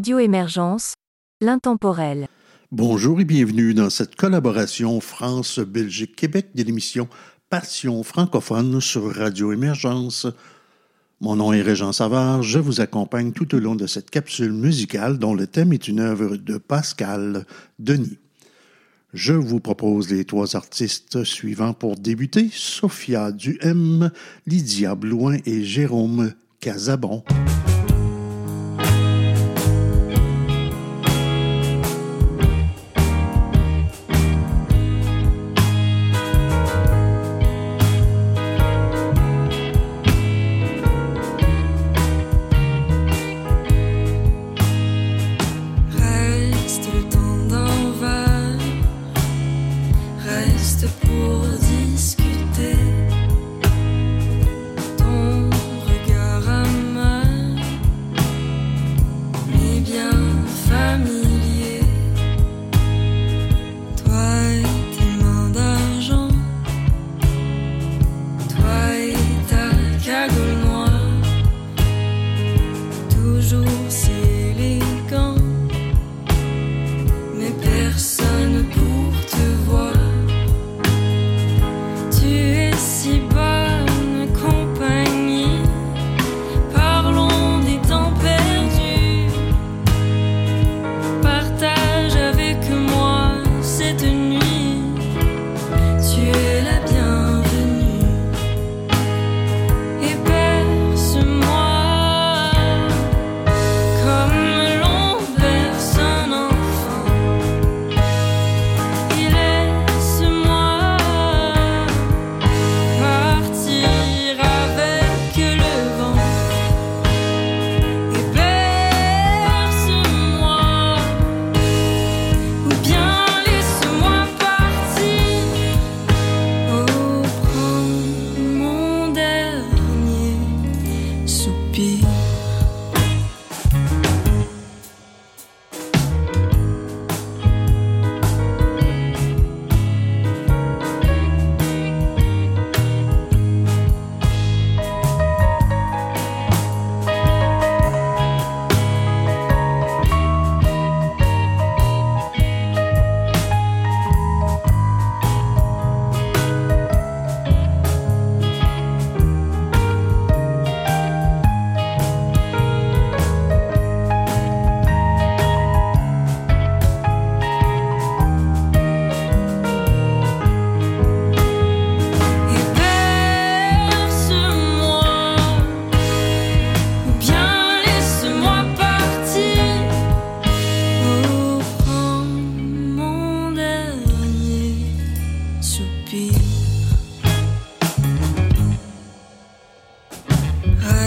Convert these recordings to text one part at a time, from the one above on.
Radio Émergence, l'intemporel. Bonjour et bienvenue dans cette collaboration France-Belgique-Québec de l'émission Passion francophone sur Radio Émergence. Mon nom est Régent Savard, je vous accompagne tout au long de cette capsule musicale dont le thème est une œuvre de Pascal Denis. Je vous propose les trois artistes suivants pour débuter, Sophia Duhem, Lydia Blouin et Jérôme Casabon. I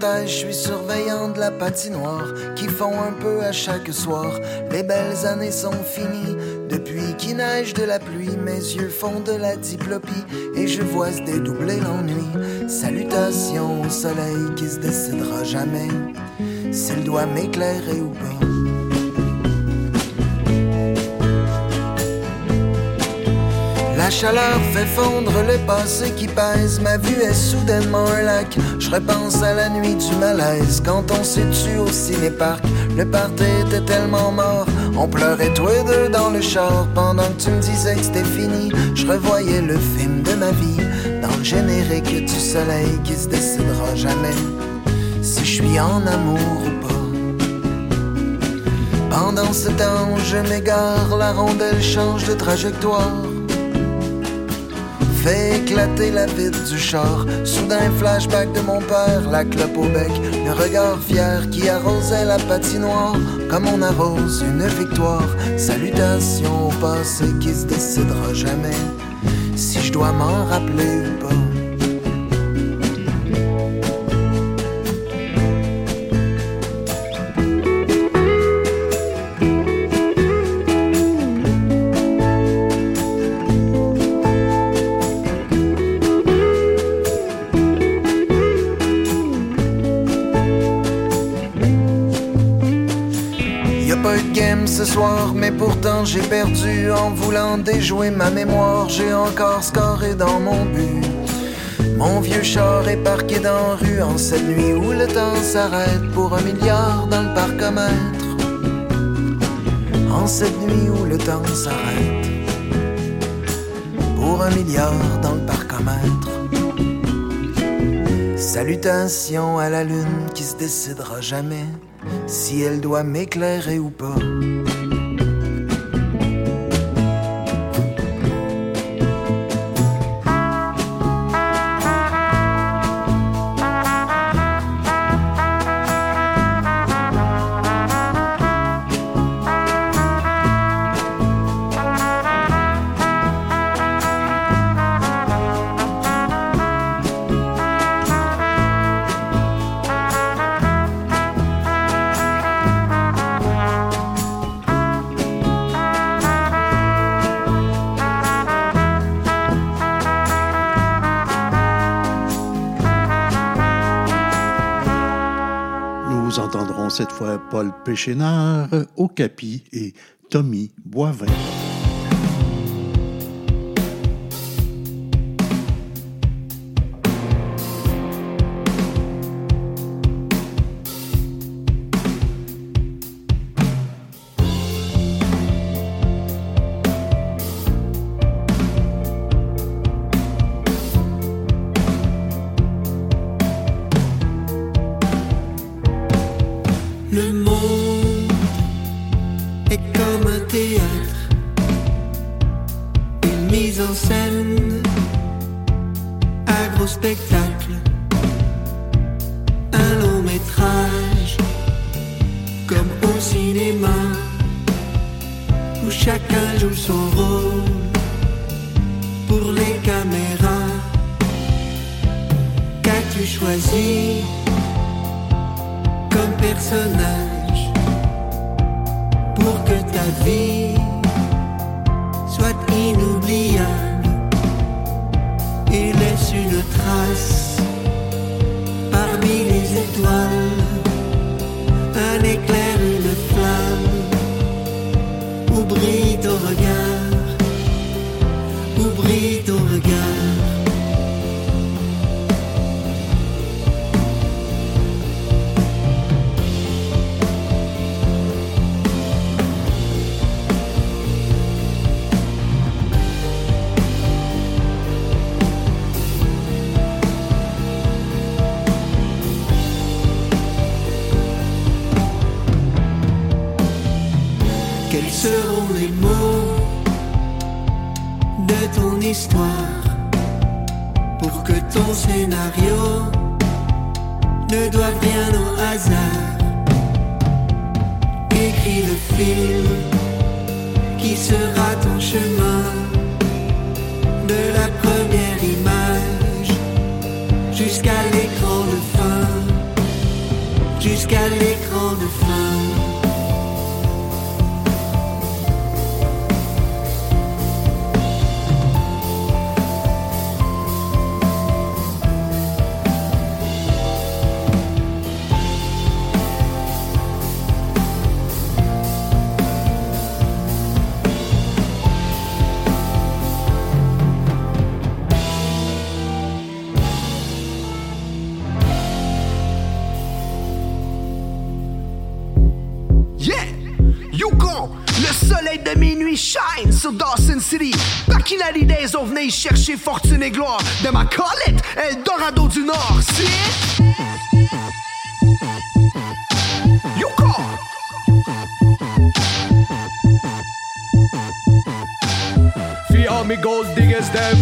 Je suis surveillant de la patinoire qui font un peu à chaque soir. Les belles années sont finies depuis qu'il neige de la pluie. Mes yeux font de la diplopie et je vois se dédoubler l'ennui. Salutations au soleil qui se décidera jamais s'il doit m'éclairer ou pas. Chaleur fait fondre le passé qui pèse. Ma vue est soudainement un lac. Je repense à la nuit du malaise. Quand on s'est tué au ciné-parc, le party était tellement mort. On pleurait tous les deux dans le char. Pendant que tu me disais que c'était fini, je revoyais le film de ma vie. Dans le générique du soleil qui se décidera jamais. Si je suis en amour ou pas. Pendant ce temps, je m'égare, la rondelle change de trajectoire fait éclater la vitre du char. Soudain, flashback de mon père, la clope au bec, le regard fier qui arrosait la patinoire comme on arrose une victoire. Salutations au passé qui se décidera jamais si je dois m'en rappeler ou pas. Mais pourtant j'ai perdu en voulant déjouer ma mémoire. J'ai encore scoré dans mon but. Mon vieux char est parqué dans la rue en cette nuit où le temps s'arrête pour un milliard dans le parcomètre. En cette nuit où le temps s'arrête pour un milliard dans le parcomètre. Salutations à la lune qui se décidera jamais si elle doit m'éclairer ou pas. Péchénard, Okapi et Tommy Boivin. Que ta vie soit inoubliable. Et laisse une trace parmi les étoiles, un éclair, pour que ton scénario ne doive rien au hasard Écris le film qui sera ton chemin de la première image jusqu'à l'écran de fin, jusqu'à l'écran de fin. Sur Dawson City. Back in the days, on venait y chercher fortune et gloire. De ma Colette, Eldorado du Nord. C'est... Yukon! Fille all me gold diggers them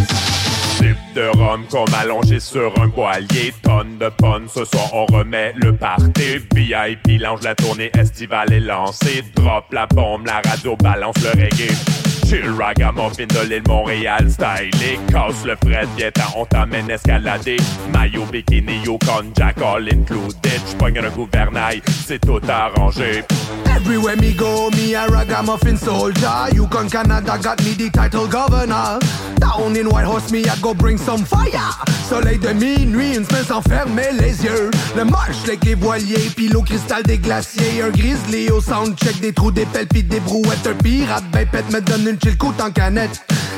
Sip de rhum comme allongé sur un voilier. Tonne de ponnes, ce soir on remet le party. VIP lange la tournée estivale est lancée. Drop la bombe, la radio balance le reggae. Chill ragamuffin de l'île Montréal stylé. Casse le fret, viens on t'amène escalader. Maillot, bikini, Yukon, Jack all included. J'pogne un gouvernail, c'est tout arrangé. Everywhere me go, me a ragamuffin soldier. Yukon Canada got me the title governor. Down in White Horse, me I go bring some fire. Soleil de minuit, une semaine sans fermer les yeux. Le marche avec les voiliers, puis l'eau cristal des glaciers. Un grizzly au soundcheck, des trous, des pelles, pis des brouettes. Un pirate ben pète me donne une chill.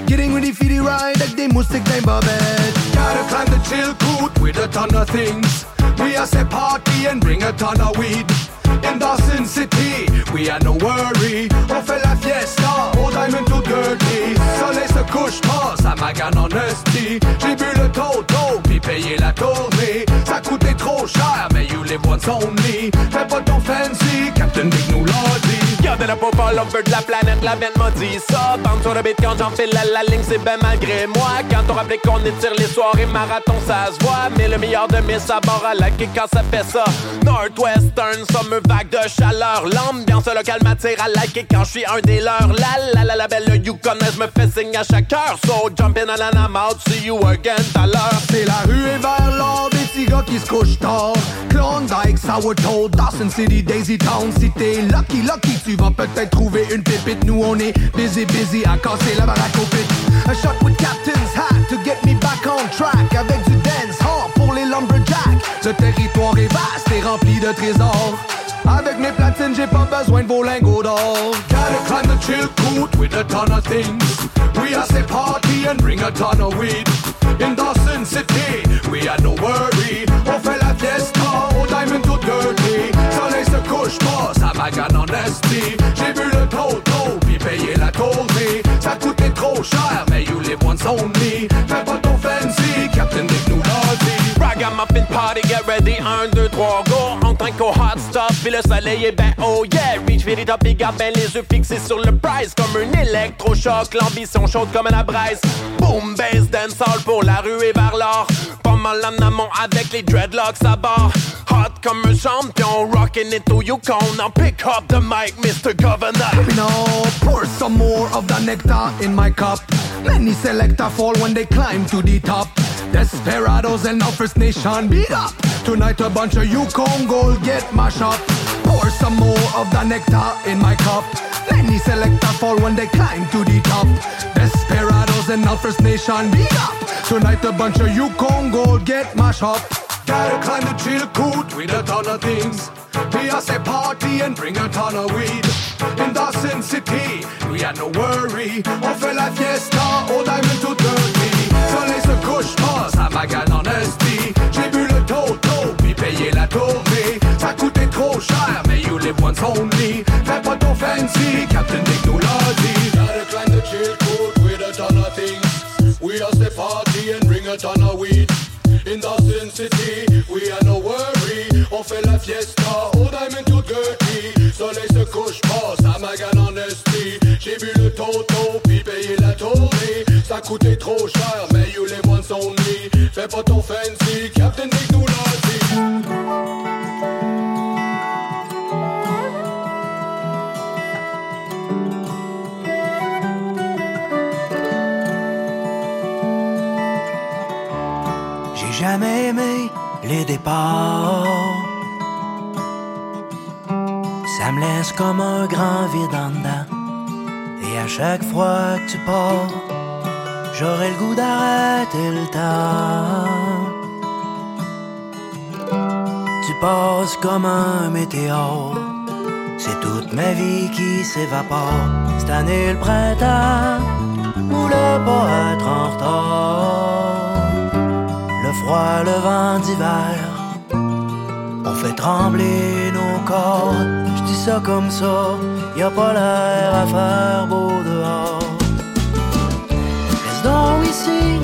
Getting ready for the ride avec des moustiques d'un bobette. Gotta climb the chill coot with a ton of things. We a say party and bring a ton of weed. In Dawson City, we a no worry. On fait la fiesta, au diamond tout dirty. Soleil se couche pas, ça magane en esti. J'ai bu le toto, puis payé la tournée. Ça coûtait trop cher, mais you live once only. Fais pas ton fancy, Captain dit Gardez la pop all over de la planète, la benne m'a dit ça. Bande sur le beat quand j'enfile la, la ligne, c'est ben malgré moi. Quand on rappelait qu'on étire les soirées marathon, ça se voit. Mais le meilleur de mes sabords à la kick quand ça fait ça. Northwestern, summer vague de chaleur. L'ambiance locale m'attire à la quand je suis un des leurs. La la la la belle Yukonaise me fait signe à chaque heure. So jump in and I'm see you again tout à l'heure. C'est la rue et vers l'or, des petits gars qui se couchent tard. Klondike, Sourdough, Dawson City, Daisy Town. Si t'es lucky, lucky, tu vas peut-être trouver une pépite. Nous, on est busy, busy à casser la baraque au pic. A shot with Captain's hat to get me back on track. Avec du dance hall pour les lumberjacks. Ce territoire est vaste et rempli de trésors. Avec mes platines, j'ai pas besoin de vos lingots d'or. Gotta climb the chill coot with a ton of things. We a say party and bring a ton of weed. In Dawson City, we a no worry. On fait magane en esti. J'ai vu le toto, puis payé la tournée. Ça coûtait trop cher, mais you live once only. Fais pas ton fancy, Captain Dick nous l'a dit. Ragamuffin party, get ready, 1, 2, 3, go. Tant qu'au hot stuff, puis le soleil est ben oh yeah. Reach top, et garde ben les yeux fixés sur le prize. Comme un électrochoc, l'ambition chaude comme la braise. Boom, bass, dancehall pour la rue et vers l'or. Pas mal en amont avec les dreadlocks à bord. Hot comme un champion, rockin' it to Yukon. Now pick up the mic, Mr. Governor. Me now pour some more of the nectar in my cup. Many selector fall when they climb to the top. Desperados and now First Nation beat up. Tonight a bunch of Yukon gold get mashed up. Pour some more of the nectar in my cup. Many selector fall when they climb to the top. Desperados and now First Nation beat up. Tonight a bunch of Yukon gold get mashed up. Gotta climb the chill coot with a ton of things. Say party and bring a ton of weed. In Dawson City, we had no worry. On fait la fiesta, au diamond to dirty. Soleil se couche pas, ça magane en esti. J'ai bu le toto, puis payé la tournée. Cher, mais you live once only. Fais pas ton fancy, Captain dit. Gotta climb the chill coot with a ton of things. We all say party and bring a ton of weed. In Dawson City, we are no worry. On fait la fiesta, au diamond tout dirty. Soleil se couche pas, ça magane en esti. J'ai bu le toto, puis payé la tournée. Ça coûtait trop cher, mais you live once only. Fais pas ton fancy, Captain Nick nous l'a dit. Jamais aimé les départs. Ça me laisse comme un grand vide en dedans. Et à chaque fois que tu pars, j'aurai le goût d'arrêter le temps. Tu passes comme un météore. C'est toute ma vie qui s'évapore. Cette année, le printemps voulait pas être en retard. Froid, le vent d'hiver. On fait trembler nos corps. Je dis ça comme ça Y a pas l'air à faire beau dehors. Reste donc ici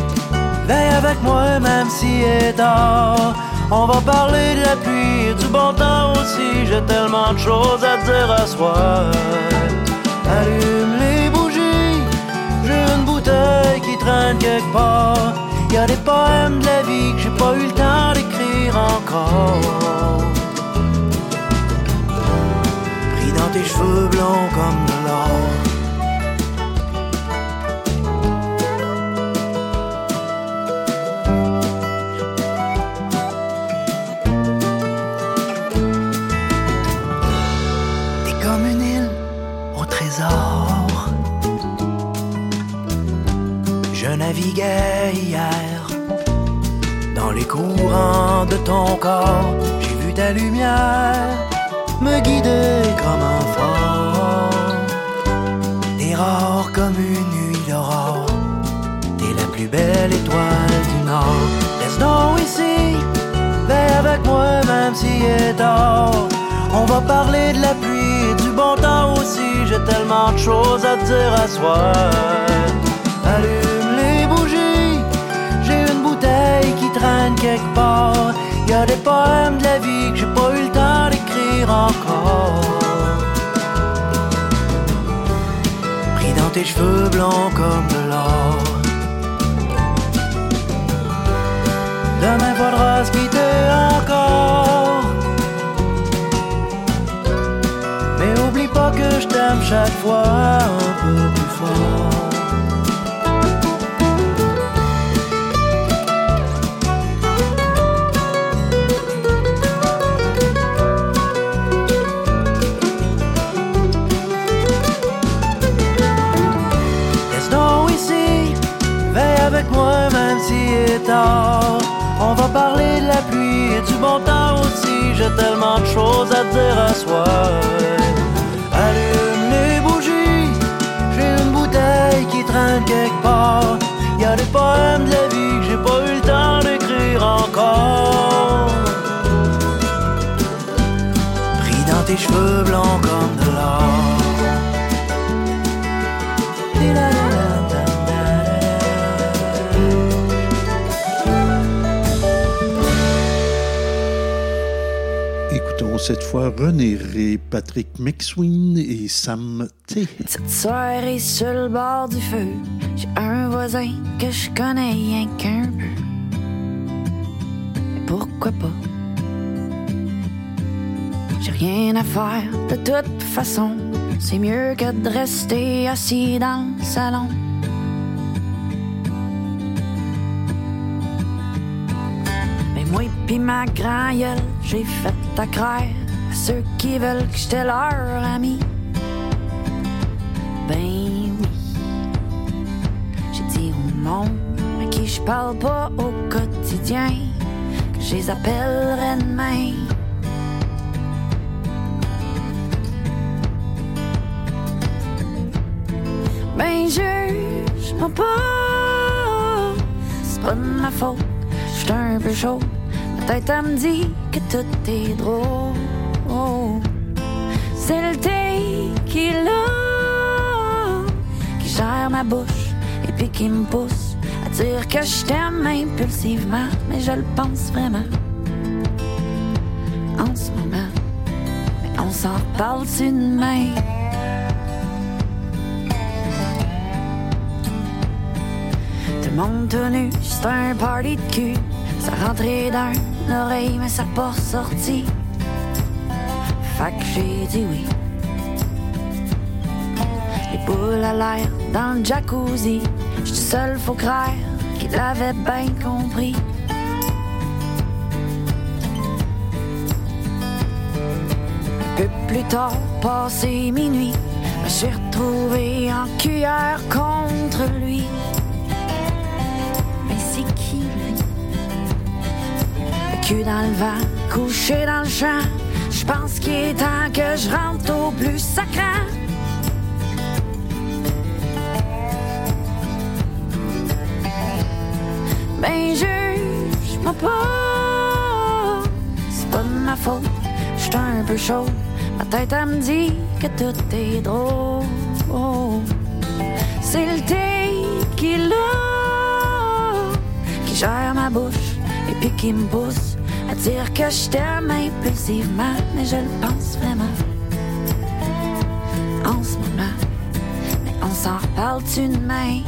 Veille avec moi même si est tard. On va parler de la pluie et du bon temps aussi. J'ai tellement de choses à dire à soir. Allume les bougies J'ai une bouteille qui traîne quelque part y a des poèmes de la vie que j'ai pas eu le temps d'écrire encore. Pris dans tes cheveux blonds comme de l'or. Hier dans les courants de ton corps. J'ai vu ta lumière me guider comme un phare. T'es rare comme une nuit d'aurore. T'es la plus belle étoile du Nord. Laisse donc ici, veille avec moi même si est tard. On va parler de la pluie et du bon temps aussi. J'ai tellement de choses à te dire à. Allume traîne quelque part. Y a des poèmes de la vie que j'ai pas eu le temps d'écrire encore. Pris dans tes cheveux blancs comme de l'or. Demain faudra se quitter encore. Mais oublie pas que je t'aime chaque fois un peu plus fort. On va parler de la pluie et du bon temps aussi. J'ai tellement de choses à dire à soir. Allume les bougies, j'ai une bouteille qui traîne quelque part. Y a des poèmes de la vie que j'ai pas eu le temps d'écrire encore. Pris dans tes cheveux blancs comme de l'or. René Ré, Patrick McSween et Sam T. Cette soirée sur le bord du feu, j'ai un voisin que je connais rien qu'un peu. Pourquoi pas? J'ai rien à faire de toute façon. C'est mieux que de rester assis dans le salon. Mais moi pis ma grand j'ai fait ta crère à ceux qui veulent que j'étais leur ami. Ben oui, j'ai dit au monde à qui je parle pas au quotidien que je les appellerai demain. Ben juge-moi pas, c'est pas de ma faute, j'suis un peu chaud. Ma tête elle me dit que tout est drôle. C'est le thé qui là, qui gère ma bouche et puis qui me pousse à dire que je t'aime impulsivement, mais je le pense vraiment. En ce moment, mais on s'en reparle-tu demain? Tout le monde tenu, c'est un party de cul. Ça rentrait dans l'oreille, mais ça pas sorti. Fait que j'ai dit oui. Les boules à l'air dans le jacuzzi. J'suis seul, faut croire qu'il l'avait bien compris. Un peu plus tard, passé minuit, suis retrouvé en cuillère contre lui. Mais c'est qui lui? Le cul dans le vent, couché dans le champ. Pense qu'il est temps que je rentre au plus sacré. Ben juge-moi pas, c'est pas de ma faute, j'suis un peu chaud. Ma tête elle me dit que tout est drôle. C'est le thé qui là, qui gère ma bouche et puis qui me pousse à dire que je t'aime impulsivement, mais je le pense vraiment. En ce moment, mais on s'en reparle-tu demain?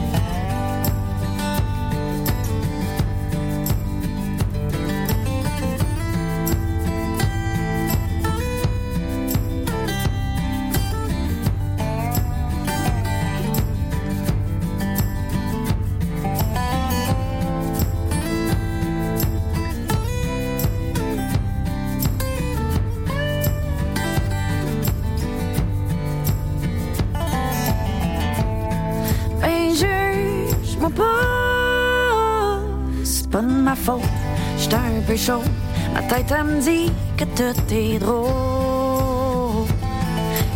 Tête me dit que tout est drôle.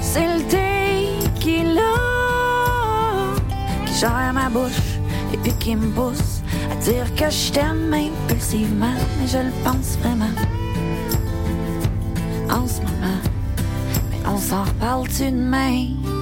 C'est le thé qui là, qui gère ma bouche et puis qui me pousse à dire que je t'aime impulsivement, mais je le pense vraiment. En ce moment, mais on s'en reparle-tu demain?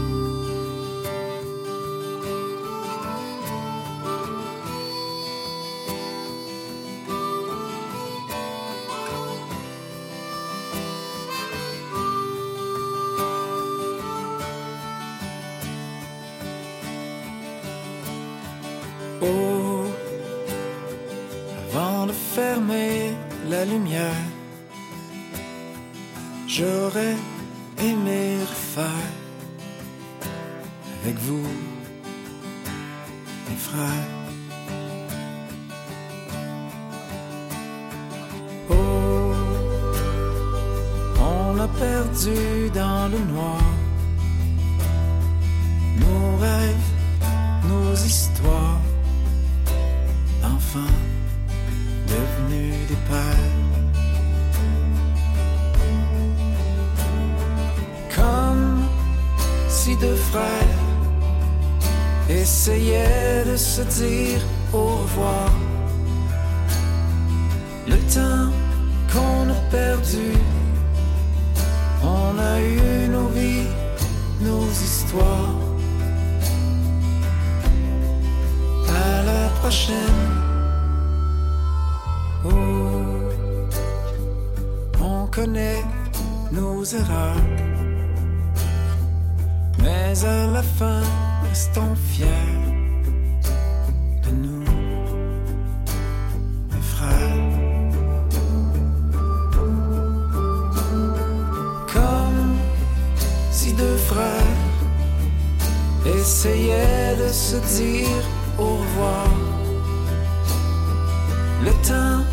Le temps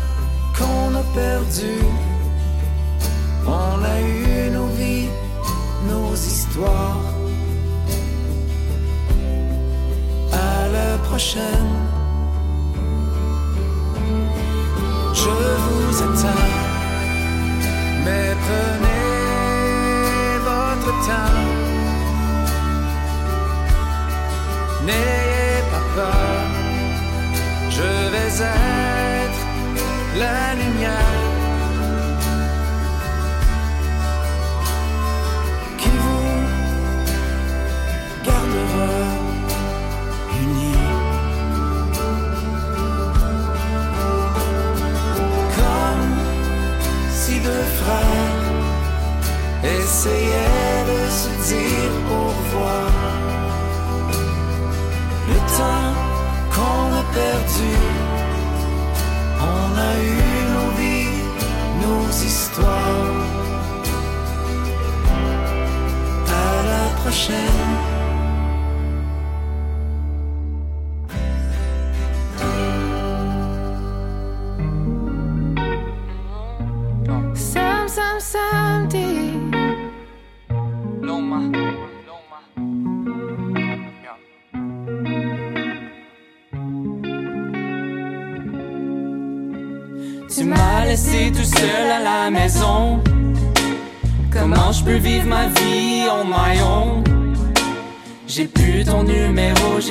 qu'on a perdu, on a eu nos vies, nos histoires. À la prochaine,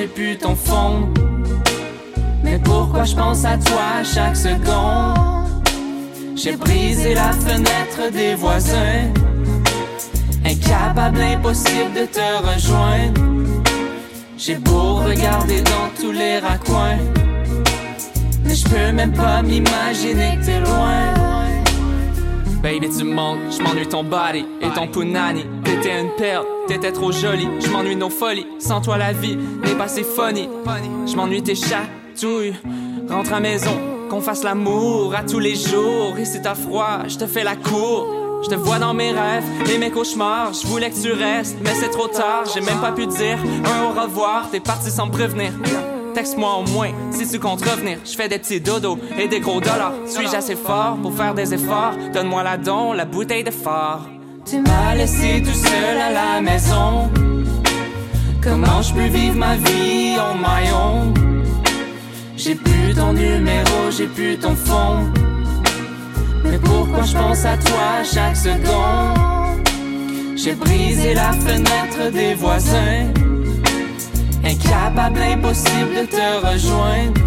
j'ai ton fond. Mais pourquoi je pense à toi chaque seconde? J'ai brisé la fenêtre des voisins. Incapable, impossible de te rejoindre. J'ai beau regarder dans tous les raccoins. Mais je peux même pas m'imaginer que t'es loin. Baby, tu me manques, je m'ennuie ton body et ton punani. T'étais une perle, t'étais trop jolie. Je m'ennuie nos folies, sans toi la vie n'est pas si funny. Je m'ennuie tes chatouilles, rentre à maison, qu'on fasse l'amour à tous les jours. Et si t'as froid, je te fais la cour. Je te vois dans mes rêves et mes cauchemars. Je voulais que tu restes, mais c'est trop tard. J'ai même pas pu dire un au revoir. T'es parti sans me prévenir. Texte-moi au moins si tu comptes revenir. Je fais des petits dodos et des gros dollars. Suis-je assez fort pour faire des efforts? Donne-moi la don, la bouteille de phare. Tu m'as laissé tout seul à la maison. Comment je peux vivre ma vie on my own? J'ai plus ton numéro, j'ai plus ton fond. Mais pourquoi je pense à toi chaque seconde? J'ai brisé la fenêtre des voisins. Incapable, impossible de te rejoindre.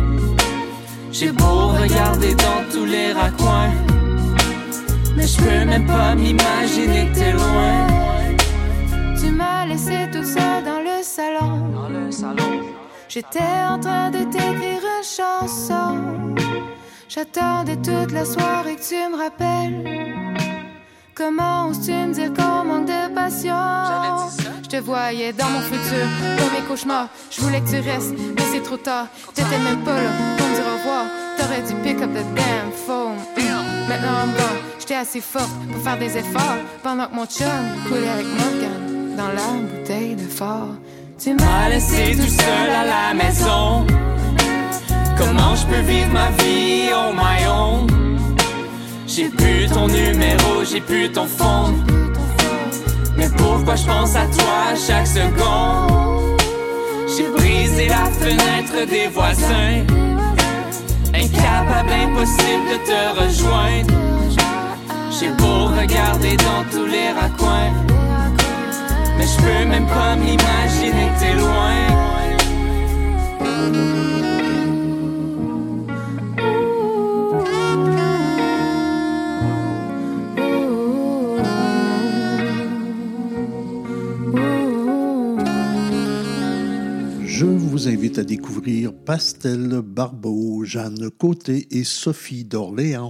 J'ai beau regarder dans tous les raccoins. Mais je peux même pas m'imaginer que t'es loin. Tu m'as laissé toute seule dans le salon. Dans le salon. J'étais en train de t'écrire une chanson. J'attendais toute la soirée que tu me rappelles. Comment oses-tu me dire qu'on manque de passion? Je te voyais dans mon futur, dans mes cauchemars. Je voulais que tu restes, mais c'est trop tard. T'étais même pas là pour me dire au revoir. T'aurais dû pick up the damn phone. Maintenant, I'm gone. J'étais assez forte pour faire des efforts. Pendant que mon chum coulait avec Morgan dans la bouteille de fort. Tu m'as laissé tout seul à la maison. Comment je peux vivre ma vie on my own? J'ai plus ton numéro, j'ai plus ton fond. Mais pourquoi je pense à toi chaque seconde? J'ai brisé la fenêtre des voisins. Incapable, impossible de te rejoindre. J'ai beau regarder dans tous les raccoins. Mais je peux même pas m'imaginer t'es loin. Vous invite à découvrir Pastel Barbeau, Jeanne Côté et Sophie d'Orléans.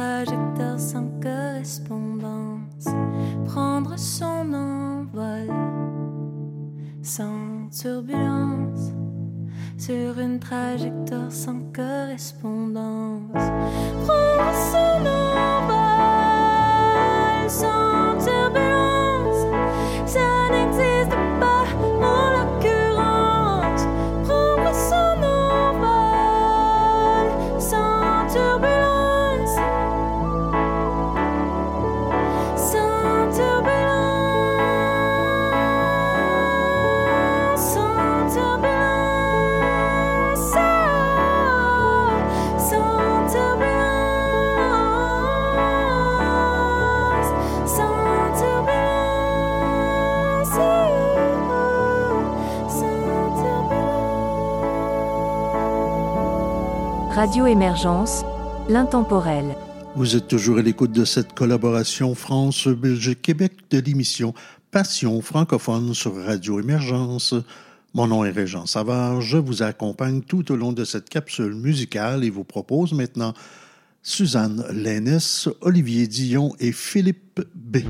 Sur Radio Émergence, l'intemporel. Vous êtes toujours à l'écoute de cette collaboration France-Belgique-Québec de l'émission Passion francophone sur Radio Émergence. Mon nom est Régent Savard. Je vous accompagne tout au long de cette capsule musicale et vous propose maintenant Suzanne Lénès, Olivier Dion et Philippe B.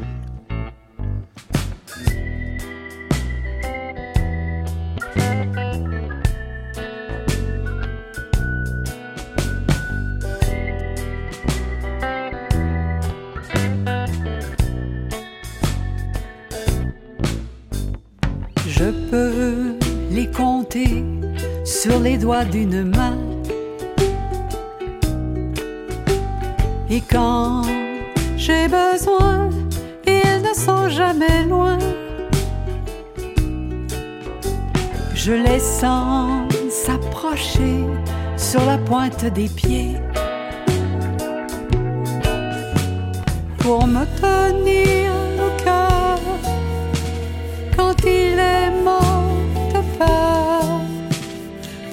sur les doigts d'une main. Et quand j'ai besoin, ils ne sont jamais loin. Je les sens s'approcher sur la pointe des pieds pour me tenir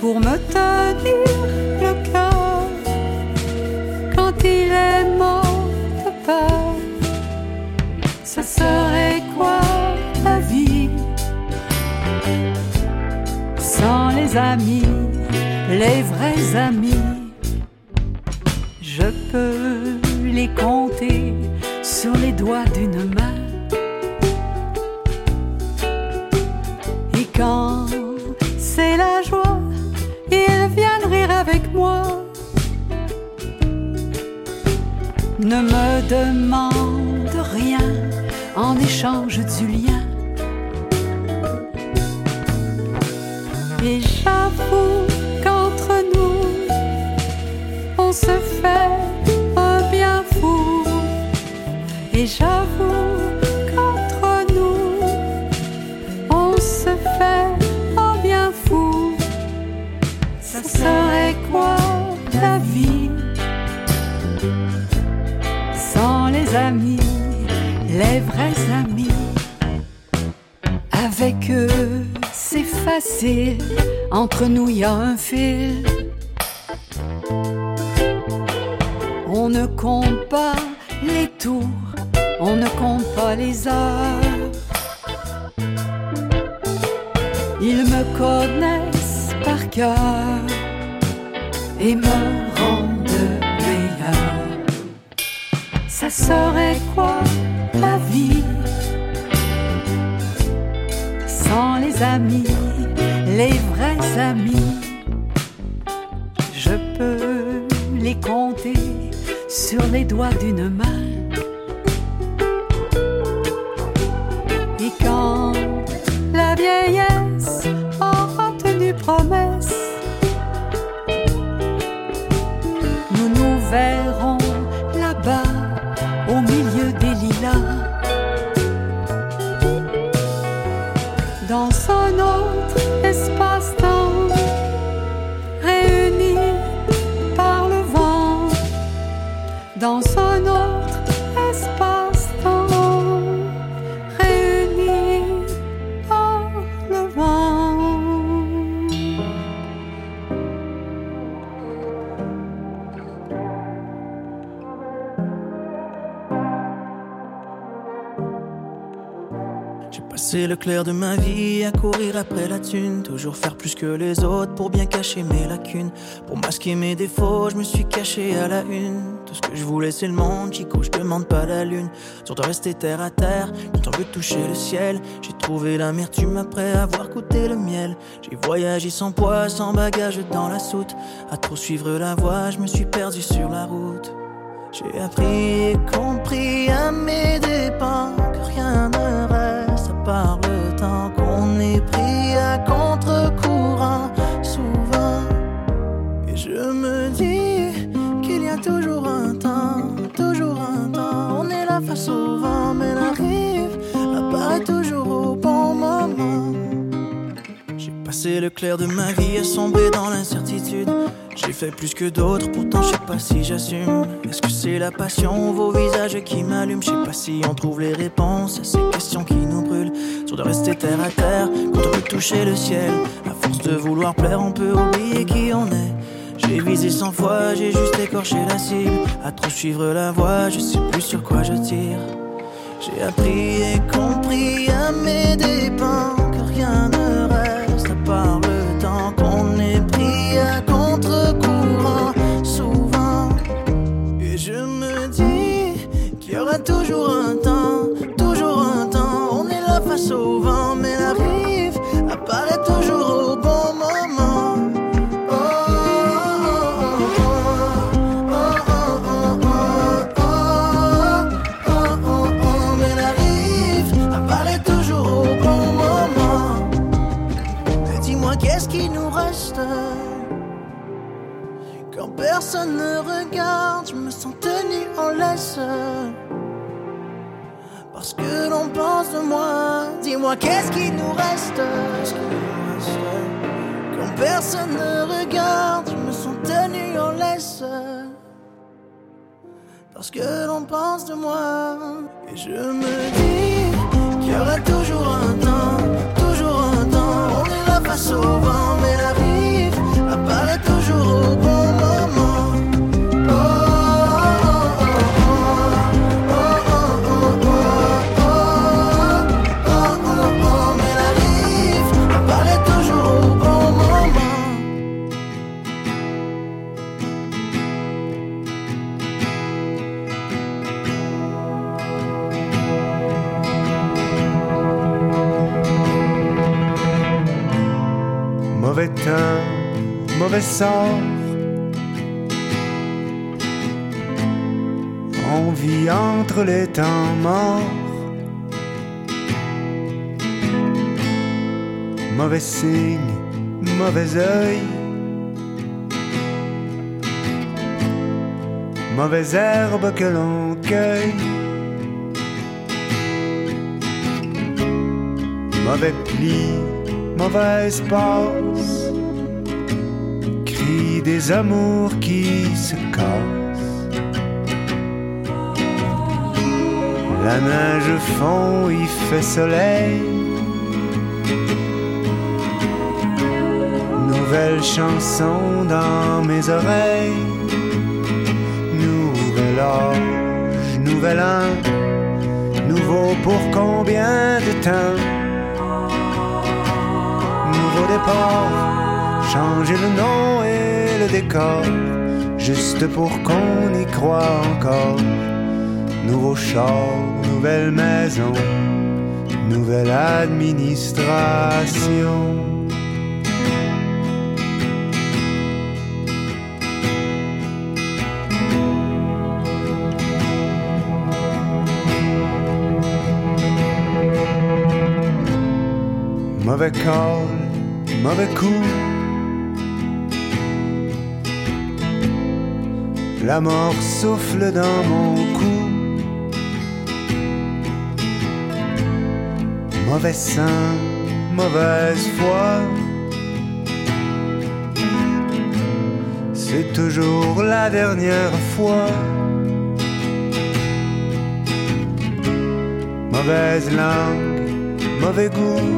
pour me tenir le cœur quand il est mort de peur. Ce serait quoi la vie sans les amis, les vrais amis? Je peux les compter sur les doigts d'une main. Et quand moi. Ne me demande rien en échange du lien. Et j'avoue qu'entre nous, on se fait un bien fou. Et j'avoue qu'entre nous, on se fait les amis, les vrais amis? Avec eux, c'est facile. Entre nous, y a un fil. On ne compte pas les tours, on ne compte pas les heures. Ils me connaissent par cœur et me serait quoi la vie sans les amis, les vrais amis? Je peux les compter sur les doigts d'une main. Le clair de ma vie à courir après la thune, toujours faire plus que les autres pour bien cacher mes lacunes. Pour masquer mes défauts, je me suis caché à la une. Tout ce que je voulais, c'est le monde, Chico, je demande pas la lune. Surtout rester terre à terre, quand on veut toucher le ciel. J'ai trouvé l'amertume après avoir goûté le miel. J'ai voyagé sans poids, sans bagage dans la soute. À trop suivre la voie, je me suis perdu sur la route. J'ai appris et compris à mes dépens que rien ne part le temps le clair de ma vie à sombrer dans l'incertitude. J'ai fait plus que d'autres, pourtant je sais pas si j'assume. Est-ce que c'est la passion ou vos visages qui m'allument? Je sais pas si on trouve les réponses à ces questions qui nous brûlent. Sur de rester terre à terre quand on peut toucher le ciel. À force de vouloir plaire, on peut oublier qui on est. J'ai visé cent fois, j'ai juste écorché la cible. À trop suivre la voie, je sais plus sur quoi je tire. J'ai appris et compris à mes dépens que rien toujours un temps, toujours un temps. On est là face au vent, mais la rive apparaît toujours au bon moment. Oh, oh, oh, oh, oh, oh, oh, oh, mais la rive apparaît toujours au bon moment. Dis-moi qu'est-ce qui nous reste quand personne ne regarde, je me sens tenu en laisse. Parce que l'on pense de moi. Dis-moi qu'est-ce qui nous reste? Quand personne ne regarde, je me sens tenu en laisse. Parce que l'on pense de moi. Et je me dis qu'il y aura toujours un temps, toujours un temps. On est là face au vent, mais la rive mauvais sort. On vit entre les temps morts. Mauvais signe, mauvais œil. Mauvaise herbe que l'on cueille. Mauvais pli, mauvaise passe. Des amours qui se cassent. La neige fond, il fait soleil. Nouvelle chanson dans mes oreilles. Nouvel âge, nouvel an. Nouveau pour combien de temps? Nouveau départ, changer le nom juste pour qu'on y croit encore. Nouveau char, nouvelle maison, nouvelle administration. Mauvais call, mauvais coup. La mort souffle dans mon cou. Mauvais sein, mauvaise foi. C'est toujours la dernière fois. Mauvaise langue, mauvais goût.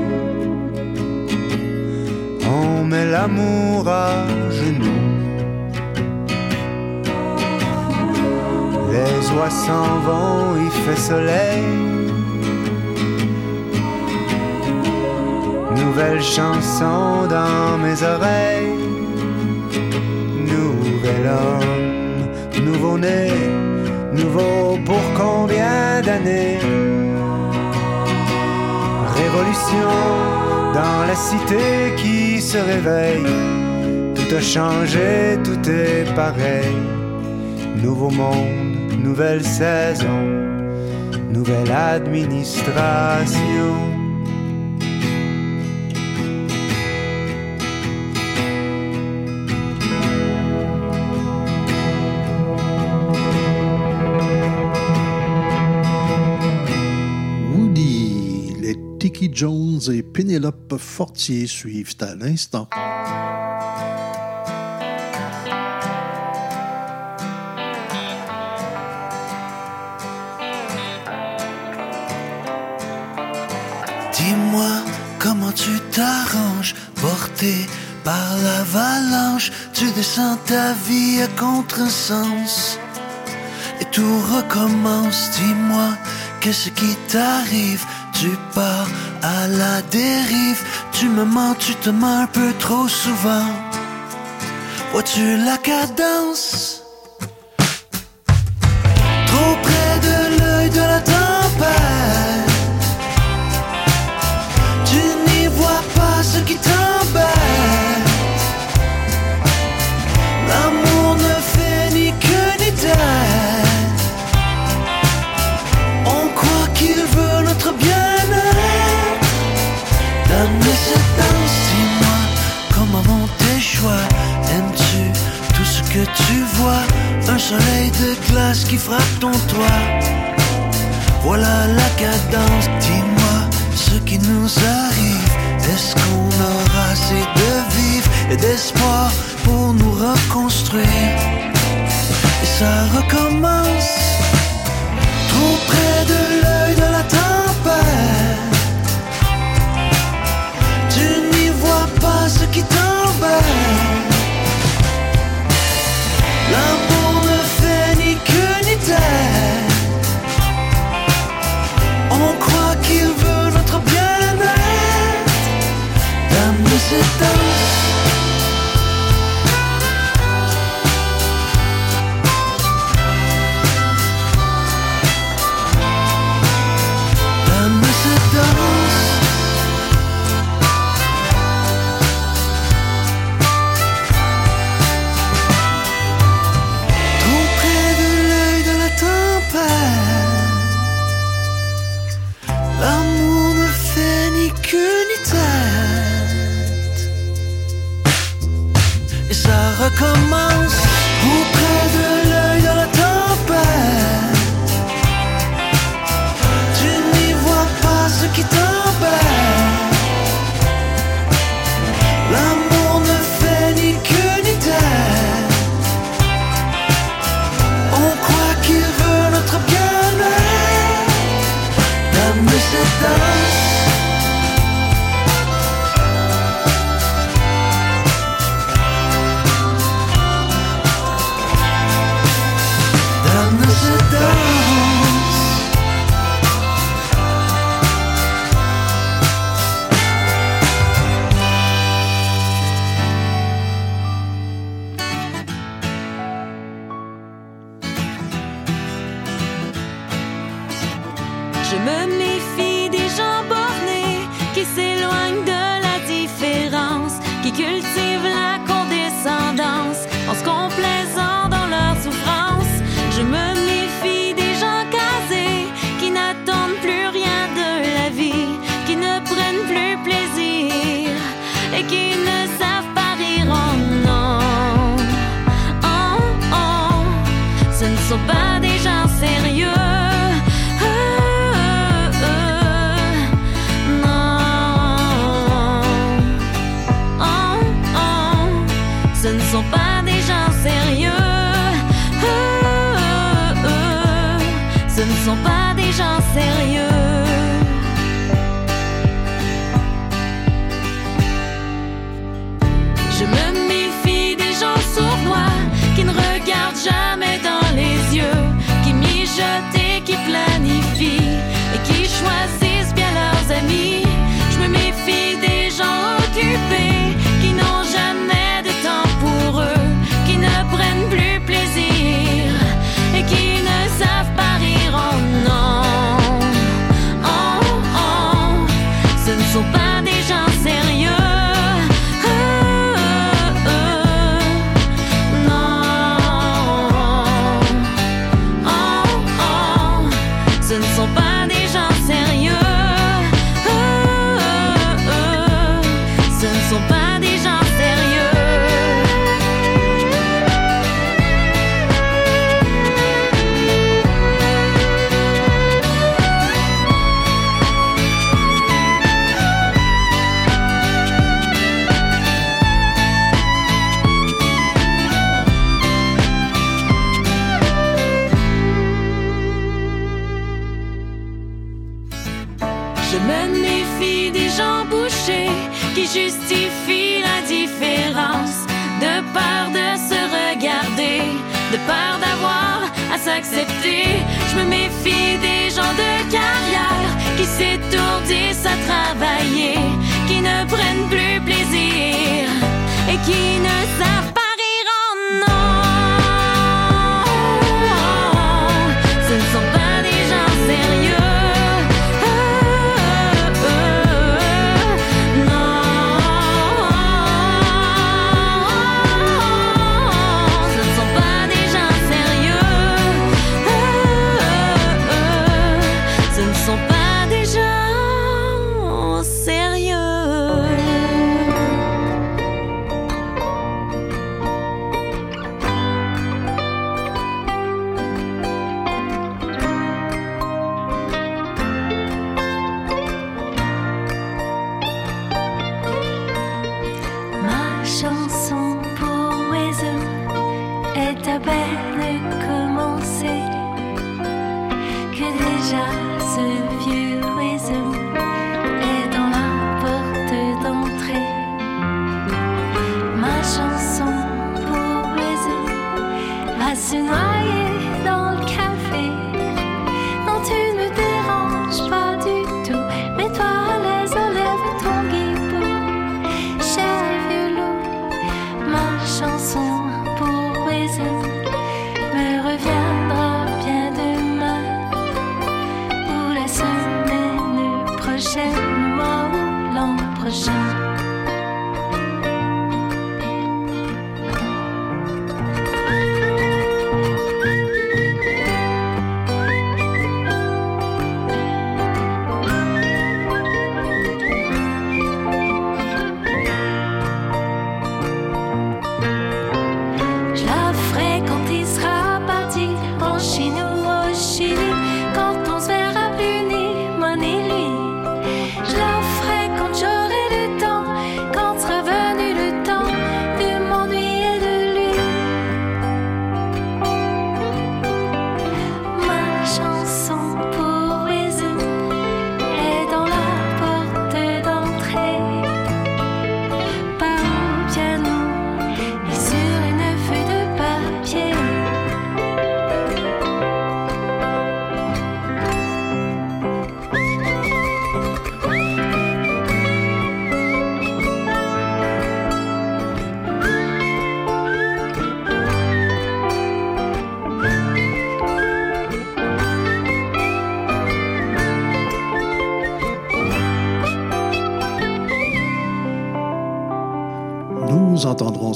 On met l'amour à genoux. S'en vont, il fait soleil. Nouvelle chanson dans mes oreilles. Nouvel homme, nouveau-né, nouveau pour combien d'années? Révolution dans la cité qui se réveille. Tout a changé, tout est pareil. Nouveau monde, nouvelle saison, nouvelle administration. Woody, les Tiki Jones et Pénélope Fortier suivent à l'instant. ta vie à contresens et tout recommence. Dis-moi, qu'est-ce qui t'arrive? Tu pars à la dérive, tu me mens, tu te mens un peu trop souvent. Vois-tu la cadence? d'espoir pour nous reconstruire. Et ça recommence, trop près de l'heure. justifie l'indifférence, de peur de se regarder, de peur d'avoir à s'accepter. Je me méfie des gens de carrière qui s'étourdissent à travailler, qui ne prennent plus plaisir et qui ne savent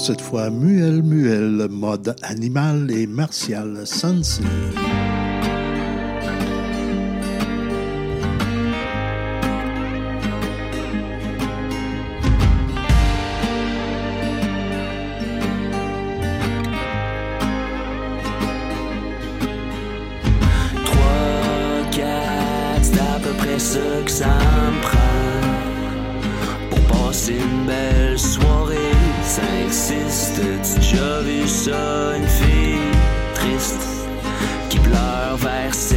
cette fois Muel Muel, mode animal et martial sensi. une fille triste qui pleure vers ses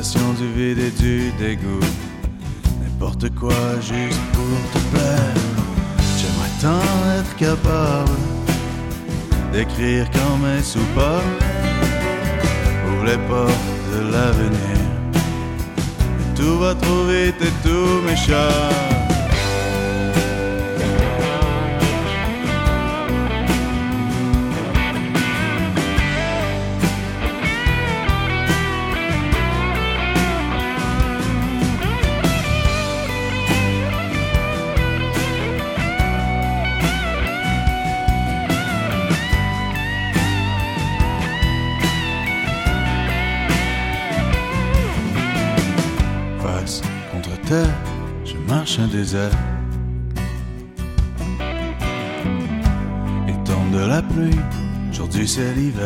du vide et du dégoût. N'importe quoi juste pour te plaire. J'aimerais tant être capable d'écrire comme un souport. Ouvre les portes de l'avenir. Tout va trop vite et tout m'échappe.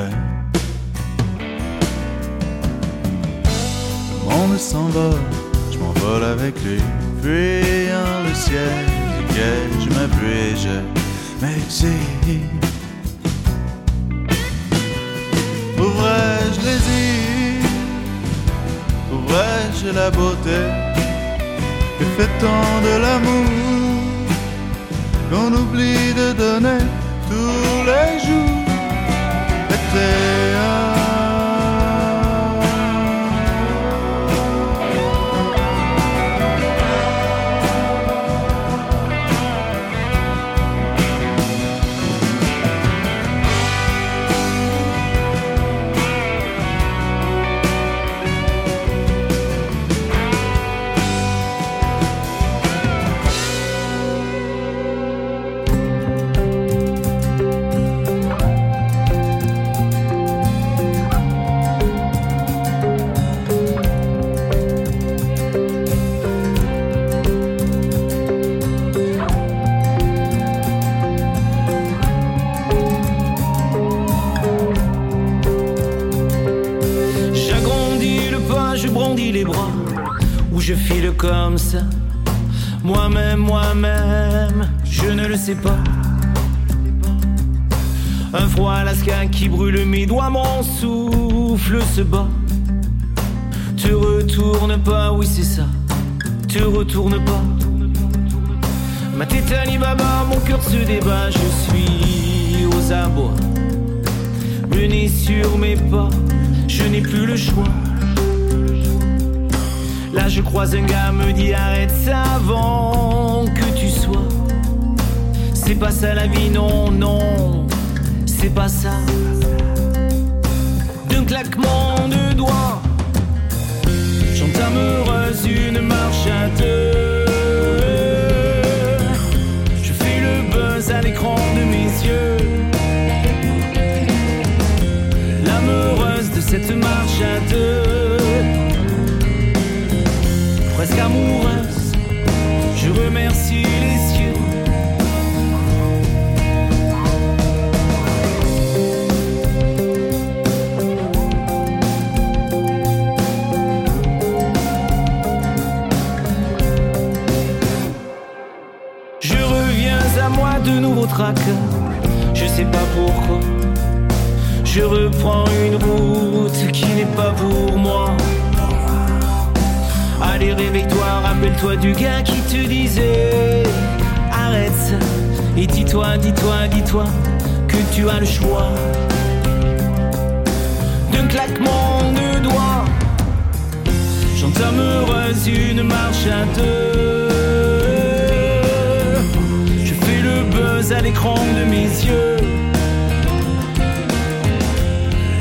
L'hiver. Le monde s'en va, je m'envole avec lui, fuyant le ciel duquel je m'appuie je m'exile. Ouvrais-je les îles, ouvrais-je la beauté, que fait-on de l'amour qu'on oublie de donner tous les jours? there je file comme ça. Moi-même, moi-même, je ne le sais pas. Un froid Alaska qui brûle mes doigts, mon souffle se bat. Te retourne pas, oui c'est ça, te retourne pas. Ma tête Alibaba, mon cœur se débat, je suis aux abois. Nez sur mes pas, je n'ai plus le choix. Là je croise un gars, me dit arrête ça avant que tu sois. C'est pas ça la vie, non, non, c'est pas ça. D'un claquement de doigts, j'entame heureuse une marche à deux. Je fais le buzz à l'écran de mes yeux. L'âme heureuse de cette marche à deux. Amoureuse, je remercie les cieux. Je reviens à moi de nouveau trac. Je sais pas pourquoi. Je reprends une route qui n'est pas pour moi. Rappelle-toi du gars qui te disait Arrête. Et dis-toi, dis-toi, dis-toi que tu as le choix. D'un claquement de doigts, j'entame heureuse une marche à deux. Je fais le buzz à l'écran de mes yeux.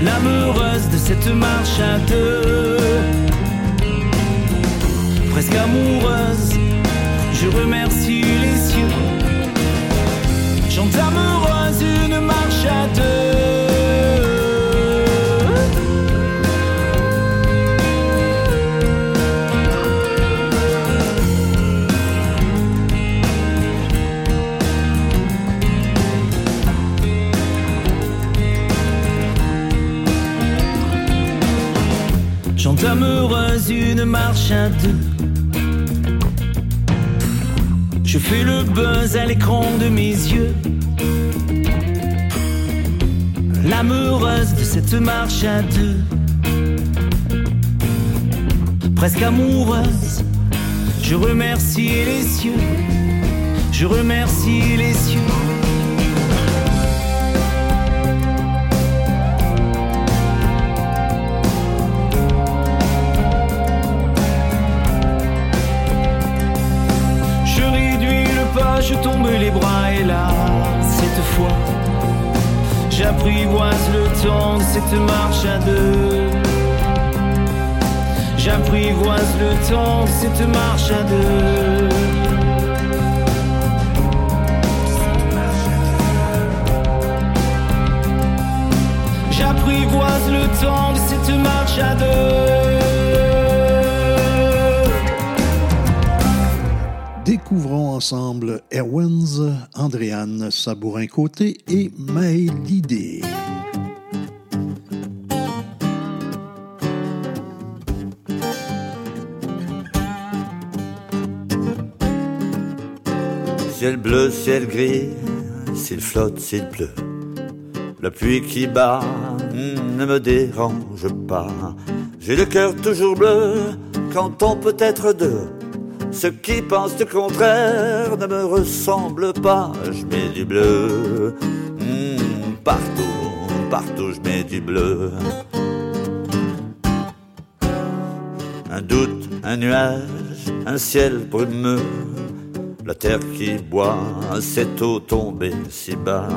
L'âme heureuse de cette marche à deux. Amoureuse, je remercie les cieux. J'entame heureuse une marche à deux. J'entame heureuse une marche à deux. Je fais le buzz à l'écran de mes yeux. L'âme heureuse de cette marche à deux. Presque amoureuse, je remercie les cieux. Je remercie les cieux. Je tombe les bras et là, cette fois, j'apprivoise le temps de cette marche à deux. J'apprivoise le temps de cette marche à deux. J'apprivoise le temps de cette marche à deux. Découvrons l'ensemble Airwinds, Andréane Sabourin-Côté et Maël Lidé. Ciel bleu, ciel gris, s'il flotte, s'il pleut. La pluie qui bat ne me dérange pas. J'ai le cœur toujours bleu quand on peut être deux. Ceux qui pensent le contraire ne me ressemblent pas. Je mets du bleu hmm, partout, partout je mets du bleu. Un doute, un nuage, un ciel brumeux la terre qui boit cette eau tombée si bas.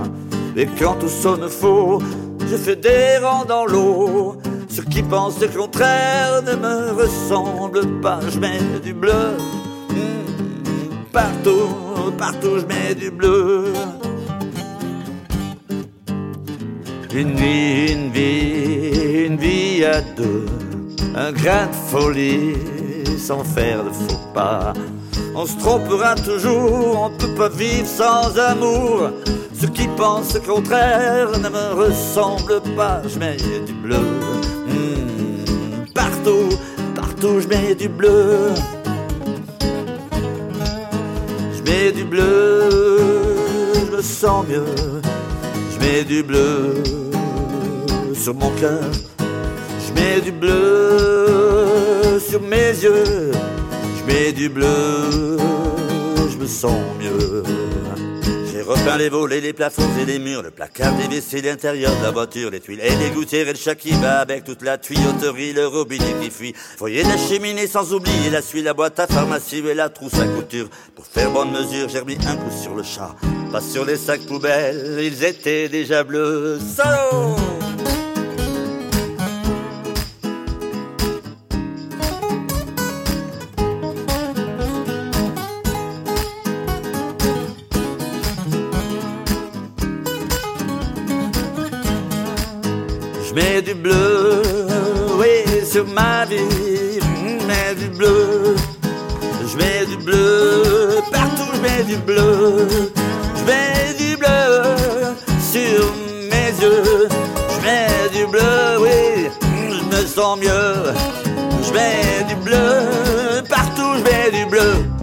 Et quand tout sonne faux, je fais des rangs dans l'eau. Ceux qui pensent le contraire ne me ressemblent pas. Je mets du bleu partout, partout je mets du bleu. Une vie, une vie, une vie à deux. Un grain de folie sans faire de faux pas on se trompera toujours, on peut pas vivre sans amour. Ceux qui pensent le contraire ne me ressemblent pas. Je mets du bleu, hmm, partout, partout je mets du bleu. Je mets du bleu, je me sens mieux. Je mets du bleu sur mon cœur. Je mets du bleu sur mes yeux mets du bleu, je me sens mieux. Repeint les volets, les plafonds et les murs, le placard des WC, l'intérieur de la voiture, les tuiles et les gouttières et le chat qui va avec toute la tuyauterie, le robinet qui fuit. Foyer la cheminée sans oublier la suie, la boîte à pharmacie et la trousse à couture. Pour faire bonne mesure, j'ai remis un coup sur le chat, pas sur les sacs poubelles, ils étaient déjà bleus. Salaud Je mets du bleu, oui, sur ma vie. Je mets du bleu, je mets du bleu, partout je mets du bleu. Je mets du bleu sur mes yeux. Je mets du bleu, oui, je me sens mieux. Je mets du bleu, partout je mets du bleu.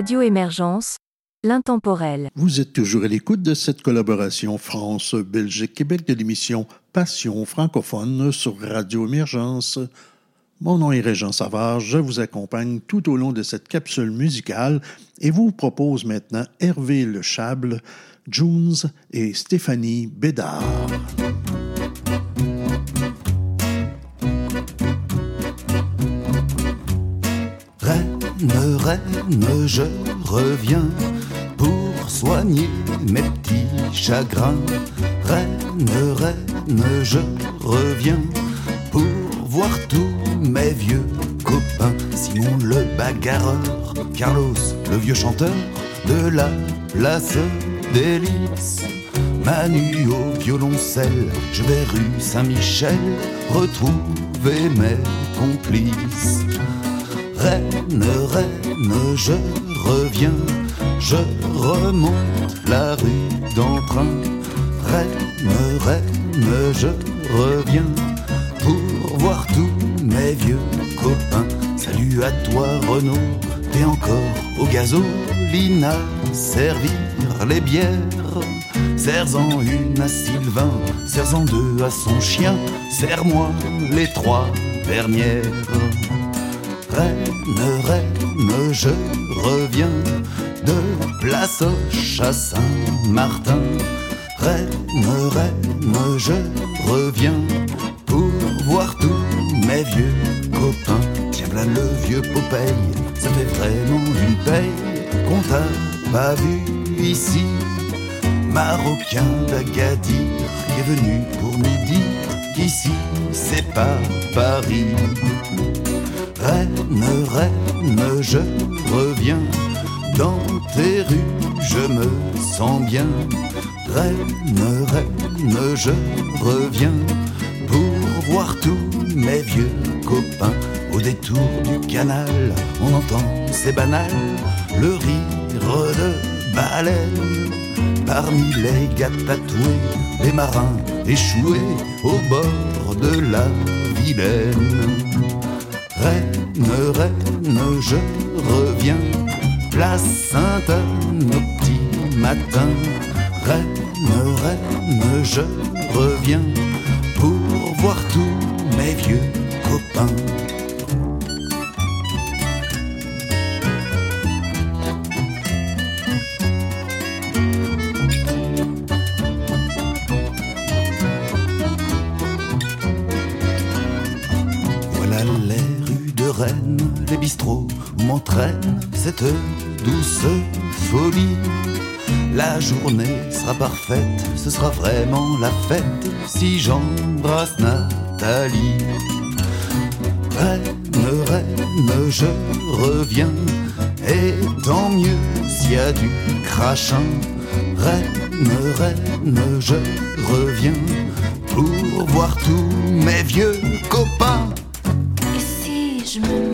Radio Émergence, l'intemporel. Vous êtes toujours à l'écoute de cette collaboration France-Belgique-Québec de l'émission Passion francophone sur Radio Émergence. Mon nom est Régent Savard, je vous accompagne tout au long de cette capsule musicale et vous propose maintenant Hervé Le Chable, Jones et Stéphanie Bédard. Reine, je reviens pour soigner mes petits chagrins. Reine, reine, je reviens pour voir tous mes vieux copains. Simon le bagarreur, Carlos le vieux chanteur de la place des Manu au violoncelle, je vais rue Saint-Michel retrouver mes complices. Reine, reine, je reviens, je remonte la rue d'emprunt. Reine, reine, je reviens pour voir tous mes vieux copains. Salut à toi Renaud, t'es encore au gasoline à servir les bières. Serre-en une à Sylvain, serre-en deux à son chien, serre-moi les trois dernières. Reine, reine, je reviens de place à Saint-Martin. Reine, reine, je reviens pour voir tous mes vieux copains. Tiens là le vieux Popeye, ça fait vraiment une paye qu'on t'a pas vu ici. Marocain d'Agadir qui est venu pour nous dire qu'ici c'est pas Paris. Reine, reine, je reviens dans tes rues, je me sens bien. Reine, reine, je reviens pour voir tous mes vieux copains. Au détour du canal, on entend, c'est banal, le rire de baleine. Parmi les gars tatoués, les marins échoués au bord de la Vilaine. Reine, reine, je reviens. Place Sainte-Anne au petit matin. Reine, reine, je reviens pour voir tous mes vieux copains. bistrot m'entraîne cette douce folie. La journée sera parfaite, ce sera vraiment la fête si j'embrasse Nathalie. Reine, reine, je reviens, et tant mieux s'il y a du crachin. Reine, reine, je reviens pour voir tous mes vieux copains. Et si je me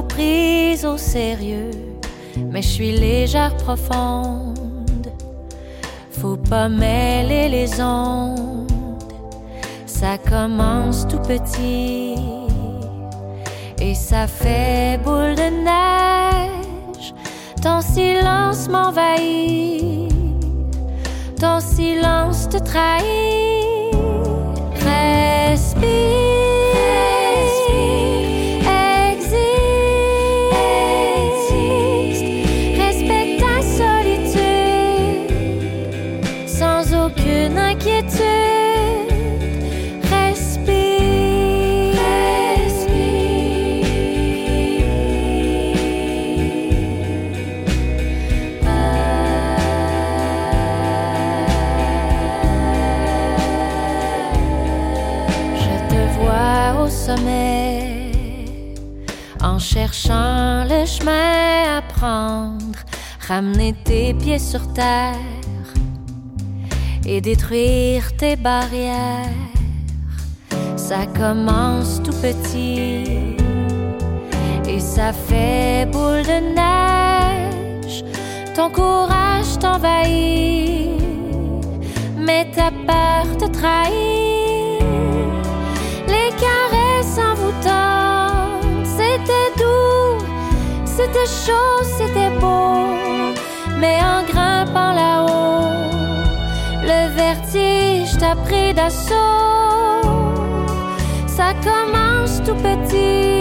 prise au sérieux, mais je suis légère profonde. Faut pas mêler les ondes, ça commence tout petit et ça fait boule de neige. Ton silence m'envahit, ton silence te trahit. Respire. Le chemin à prendre, ramener tes pieds sur terre et détruire tes barrières. Ça commence tout petit et ça fait boule de neige. Ton courage t'envahit, mais ta peur te trahit. Chaud, c'était beau, mais en grimpant là-haut, le vertige t'a pris d'assaut. Ça commence tout petit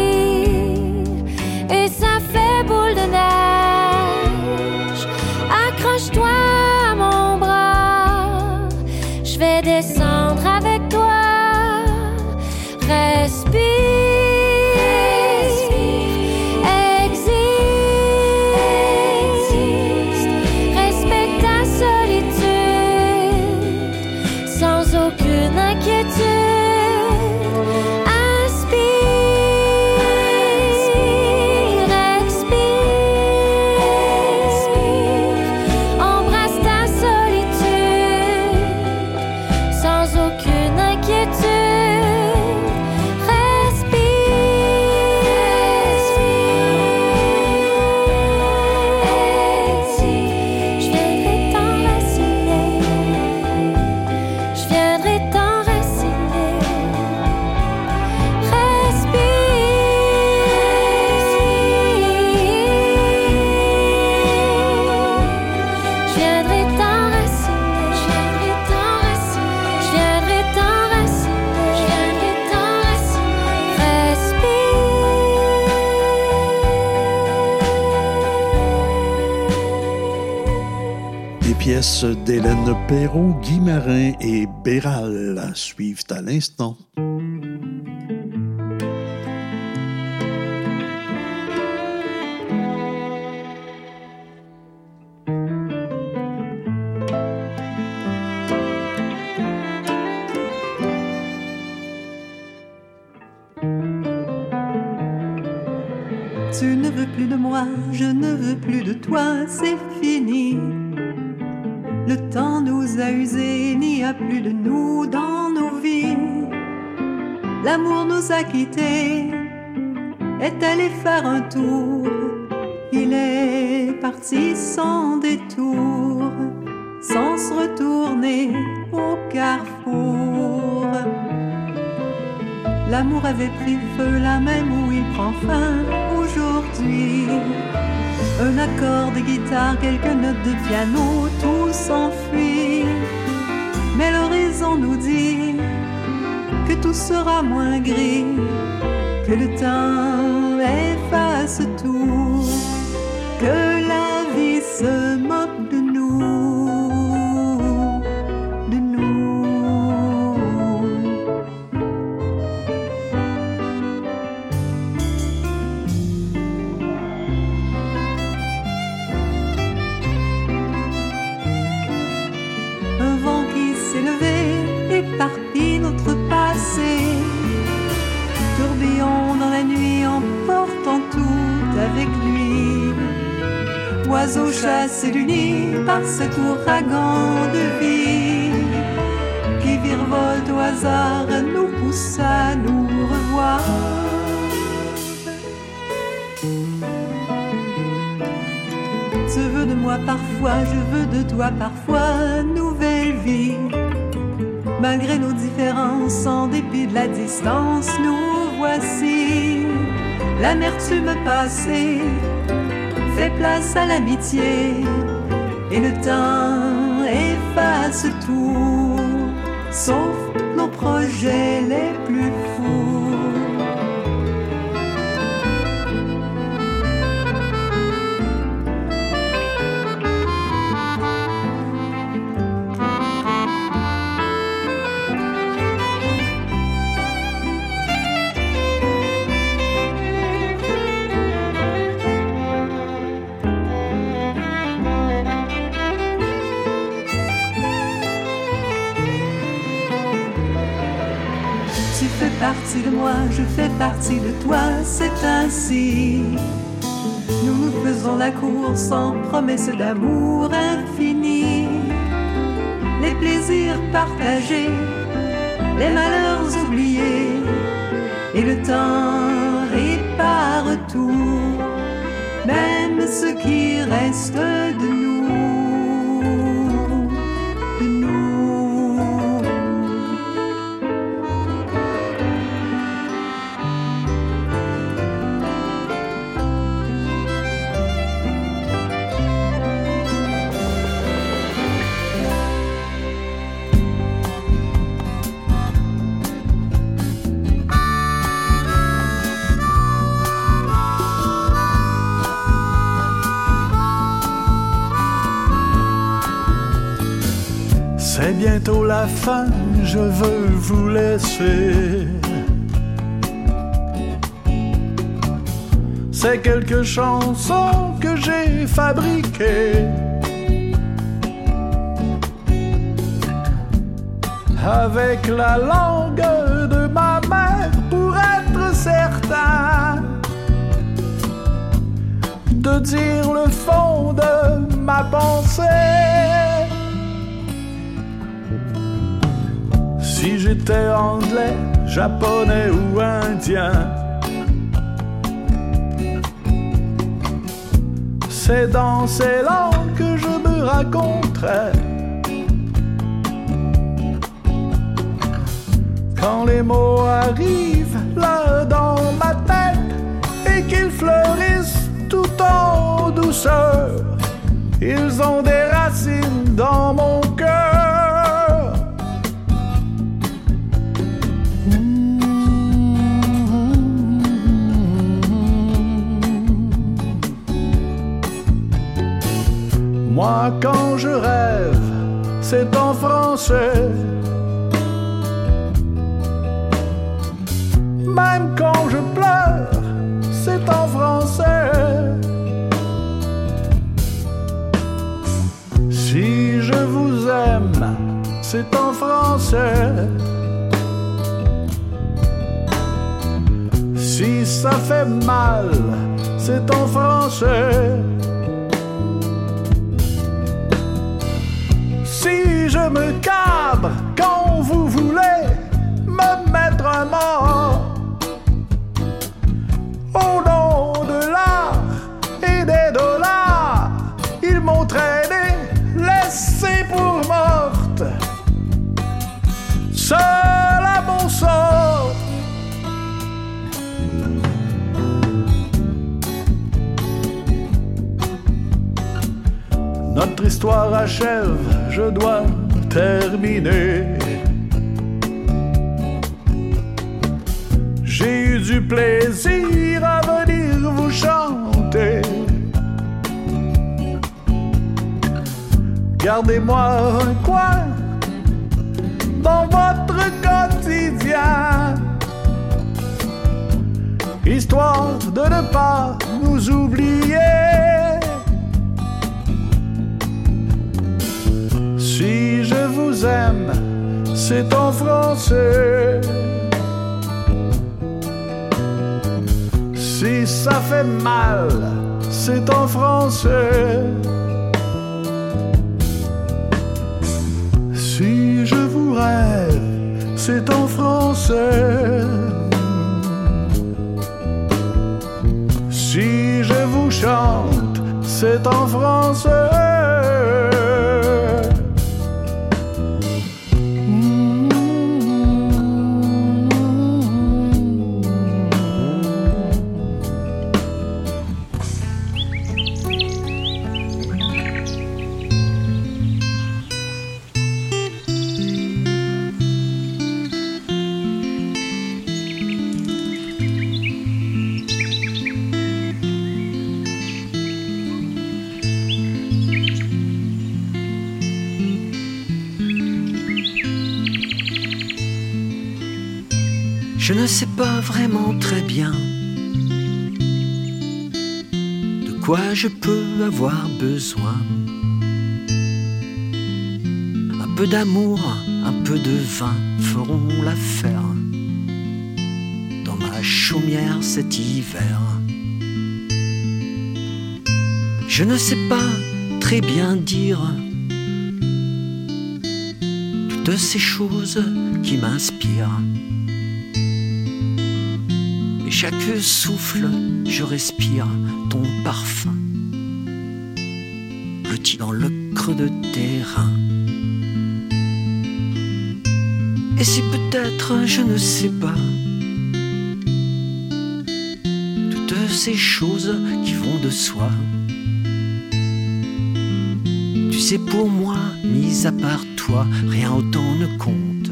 d'Hélène Perrault, Guy Marin et Béral suivent à l'instant. Tu ne veux plus de moi, je ne veux plus de toi, c'est fini. Le temps nous a usés, il n'y a plus de nous dans nos vies. L'amour nous a quittés, est allé faire un tour. Il est parti sans détour, sans se retourner au carrefour. L'amour avait pris feu là même où il prend fin aujourd'hui. Un accord de guitare, quelques notes de piano, tout s'enfuit. Mais l'horizon nous dit que tout sera moins gris, que le temps efface tout, que la vie se Oiseau chassé du nid par cet ouragan de vie qui virevolte au hasard nous pousse à nous revoir. Tu veux de moi parfois, je veux de toi parfois, nouvelle vie. Malgré nos différences, en dépit de la distance, nous voici. L'amertume passée fait place à l'amitié, et le temps efface tout, sauf nos projets les de toi, c'est ainsi. Nous nous faisons la cour sans promesse d'amour infini. Les plaisirs partagés, les malheurs oubliés, et le temps répare tout, même ce qui reste de C'est quelques chansons que j'ai fabriquées. Avec la langue de ma mère pour être certain de dire le fond de ma pensée. Si j'étais anglais, japonais ou indien, c'est dans ces langues que je me raconterais. Quand les mots arrivent là dans ma tête et qu'ils fleurissent tout en douceur, ils ont des racines dans mon cœur. Moi, quand je rêve, c'est en français. Même quand je pleure, c'est en français. Si je vous aime, c'est en français. Si ça fait mal, c'est en français. Je me cabre quand vous voulez me mettre un mort, au nom de l'art et des dollars, ils m'ont traîné, laissé pour morte. Seul à mon sort. Notre histoire achève, je dois terminer. J'ai eu du plaisir à venir vous chanter. Gardez-moi un coin dans votre quotidien, histoire de ne pas nous oublier. Aime, c'est en français. Si ça fait mal, c'est en français. Si je vous rêve, c'est en français. Si je vous chante, c'est en français. Sais pas vraiment très bien de quoi je peux avoir besoin? Un peu d'amour, un peu de vin feront l'affaire. chaumière cet hiver. Je ne sais pas très bien dire toutes ces choses qui m'inspirent. Chaque souffle, je respire ton parfum, petit dans le creux de tes reins. Et si peut-être, je ne sais pas, toutes ces choses qui vont de soi. Tu sais, pour moi, mis à part toi, rien autant ne compte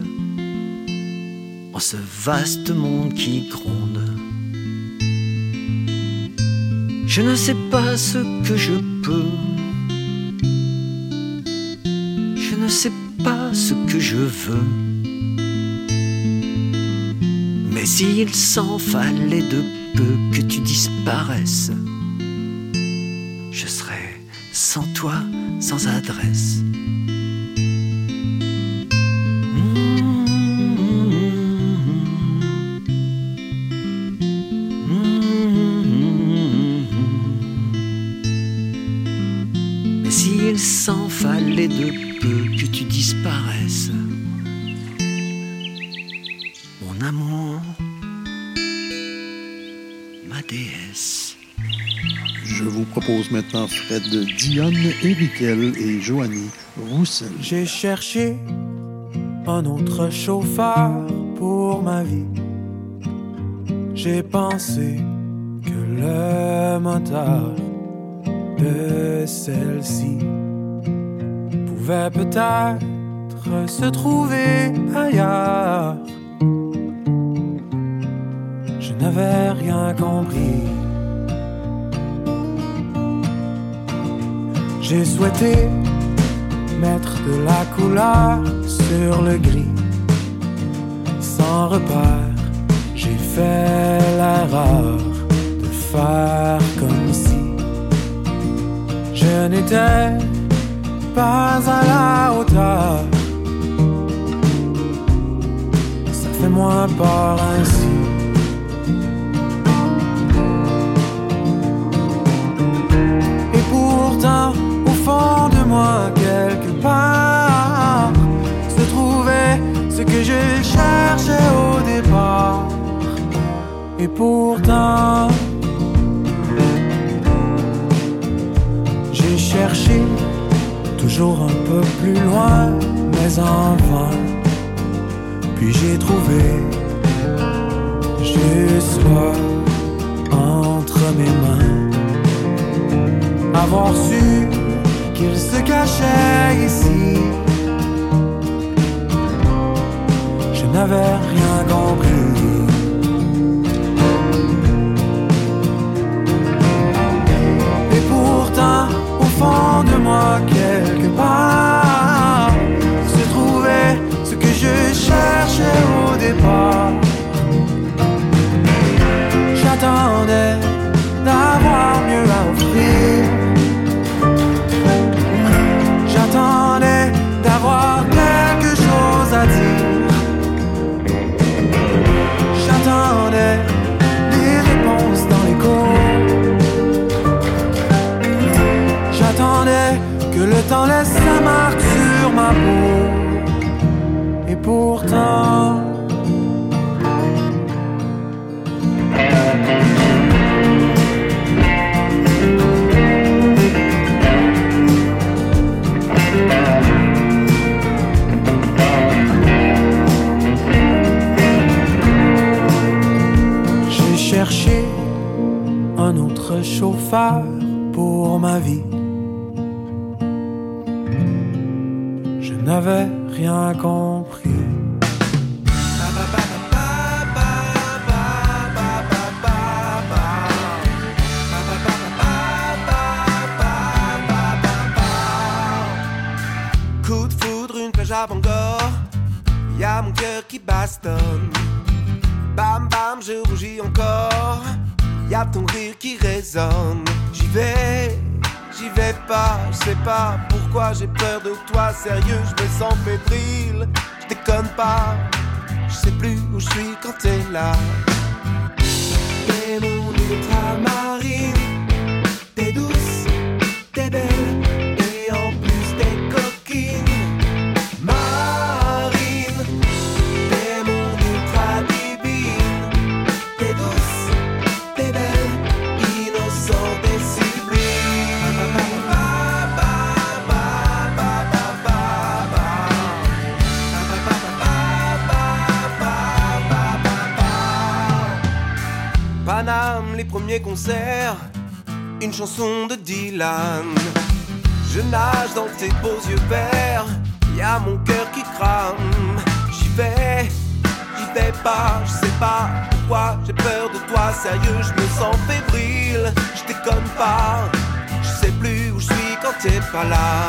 en ce vaste monde qui gronde. Je ne sais pas ce que je peux. Je ne sais pas ce que je veux. Mais s'il s'en fallait de peu que tu disparaisses, je serais sans toi, sans adresse. Fred Dionne, et Joanie Roussel. J'ai cherché un autre chauffeur pour ma vie. J'ai pensé que le moteur de celle-ci pouvait peut-être se trouver ailleurs. Je n'avais rien compris. J'ai souhaité mettre de la couleur sur le gris. Sans repère, j'ai fait l'erreur de faire comme si je n'étais pas à la hauteur. Ça fait moins peur ainsi. De moi, quelque part, se trouvait ce que je cherchais au départ. Et pourtant, j'ai cherché toujours un peu plus loin, mais en vain. Puis j'ai trouvé juste là, entre mes mains, avoir su qu'il se cachait ici. Je n'avais rien compris. Et pourtant, au fond de moi, quelque part, se trouvait ce que je cherchais au départ. tes beaux yeux verts, y a mon cœur qui crame. J'y vais, j'y vais pas, je sais pas pourquoi j'ai peur de toi, sérieux, je me sens fébrile, je déconne pas, je sais plus où je suis quand t'es pas là.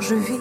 je vis.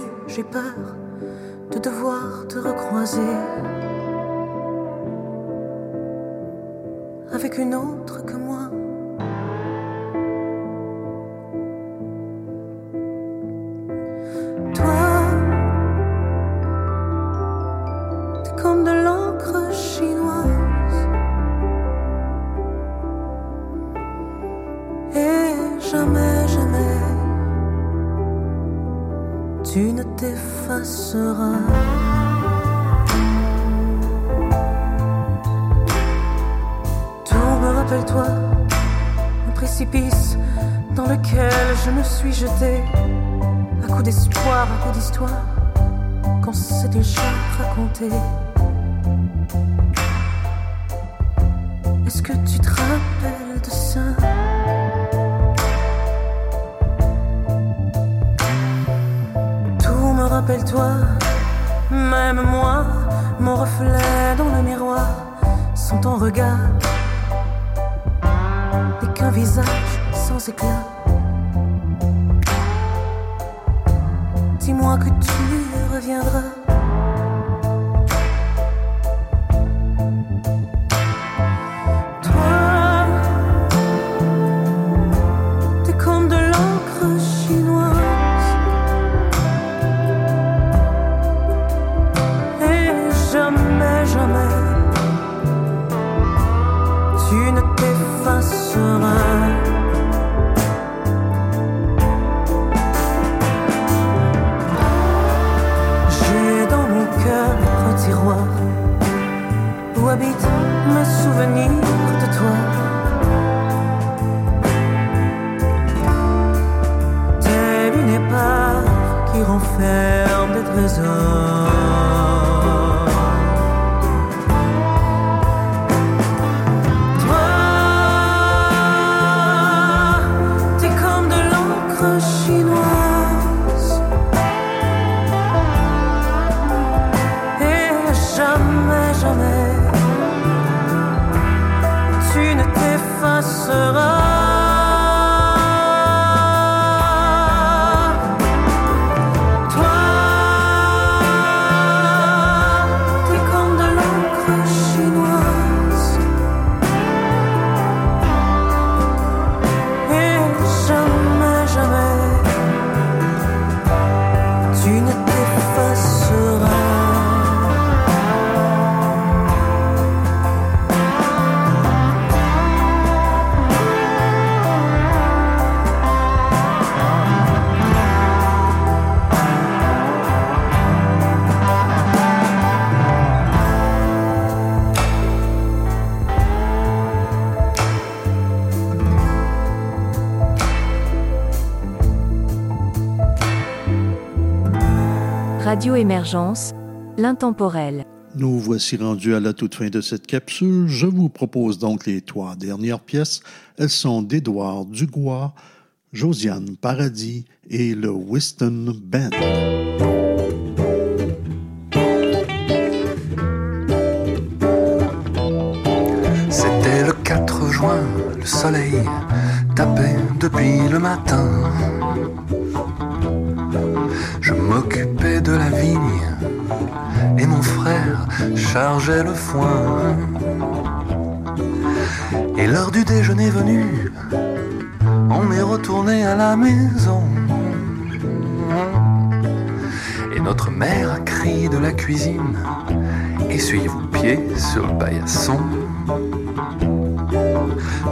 Radio Émergence, l'intemporel. Nous voici rendus à la toute fin de cette capsule. Je vous propose donc les trois dernières pièces. Elles sont d'Édouard Dugois, Josiane Paradis et le Whiston Band. C'était le 4 juin, le soleil tapait depuis le matin. Chargeait le foin. Et l'heure du déjeuner venue, on est retourné à la maison. Et notre mère a crié de la cuisine Essuyez vos pieds sur le paillasson.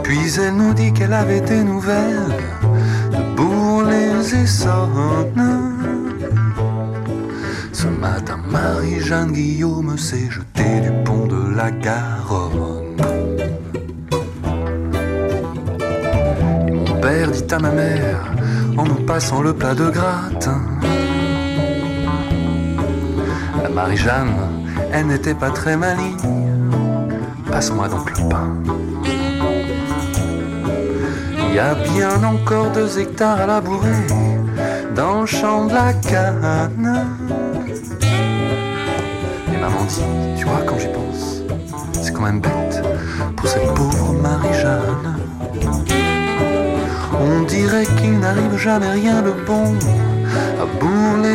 Puis elle nous dit qu'elle avait des nouvelles de Bourles Marie-Jeanne Guillaume s'est jetée du pont de la Garonne. Mon père dit à ma mère, en nous passant le plat de gratin, la Marie-Jeanne, elle n'était pas très maligne, passe-moi donc le pain. Il y a bien encore deux hectares à labourer dans le champ de la canne. Bête pour cette pauvre Marie-Jeanne. On dirait qu'il n'arrive jamais rien de bon à Bourles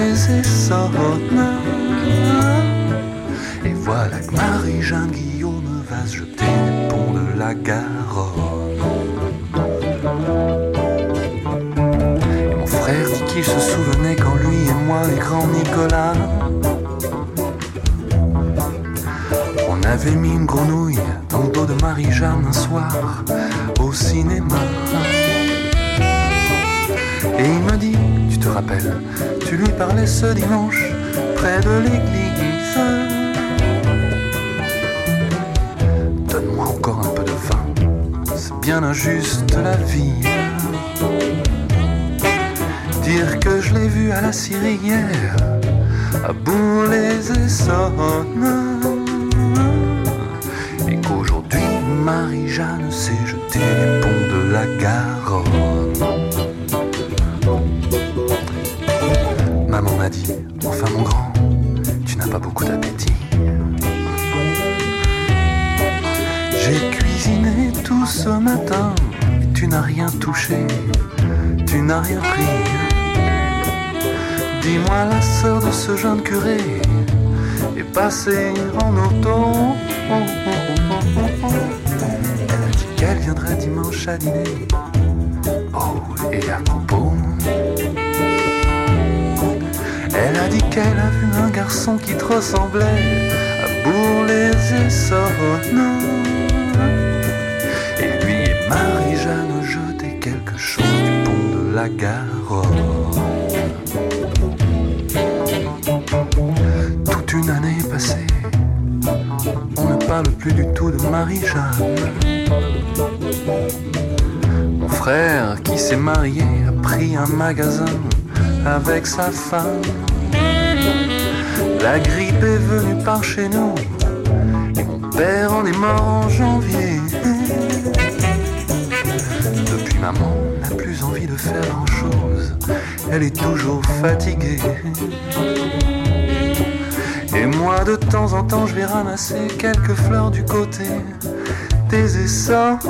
et voilà que Marie-Jeanne Guillaume va se jeter du pont de la Garonne. Et mon frère dit qu'il se souvenait quand lui et moi et grand Nicolas avait mis une grenouille dans le dos de Marie-Jeanne un soir au cinéma. Et il me dit, tu te rappelles, tu lui parlais ce dimanche près de l'église. Donne-moi encore un peu de vin, c'est bien injuste la vie. Dire que je l'ai vu à la Syrière, à Bourles Marie-Jeanne s'est jetée du pont de la Garonne. Maman m'a dit, enfin mon grand, tu n'as pas beaucoup d'appétit. J'ai cuisiné tout ce matin, tu n'as rien touché, tu n'as rien pris. Dis-moi la sœur de ce jeune curé est passée en auto. Viendrait dimanche à dîner. Oh, et à propos. Elle a dit qu'elle a vu un garçon qui te ressemblait à Bourles et Sornes. Et lui et Marie-Jeanne jetaient quelque chose du pont de la Garonne. Toute une année parle plus du tout de Marie-Jeanne. Frère qui s'est marié a pris un magasin avec sa femme. La grippe est venue par chez nous et mon père en est mort en janvier. Depuis maman n'a plus envie de faire grand chose, elle est toujours fatiguée. Et moi de temps en temps je vais ramasser quelques fleurs du côté des essences.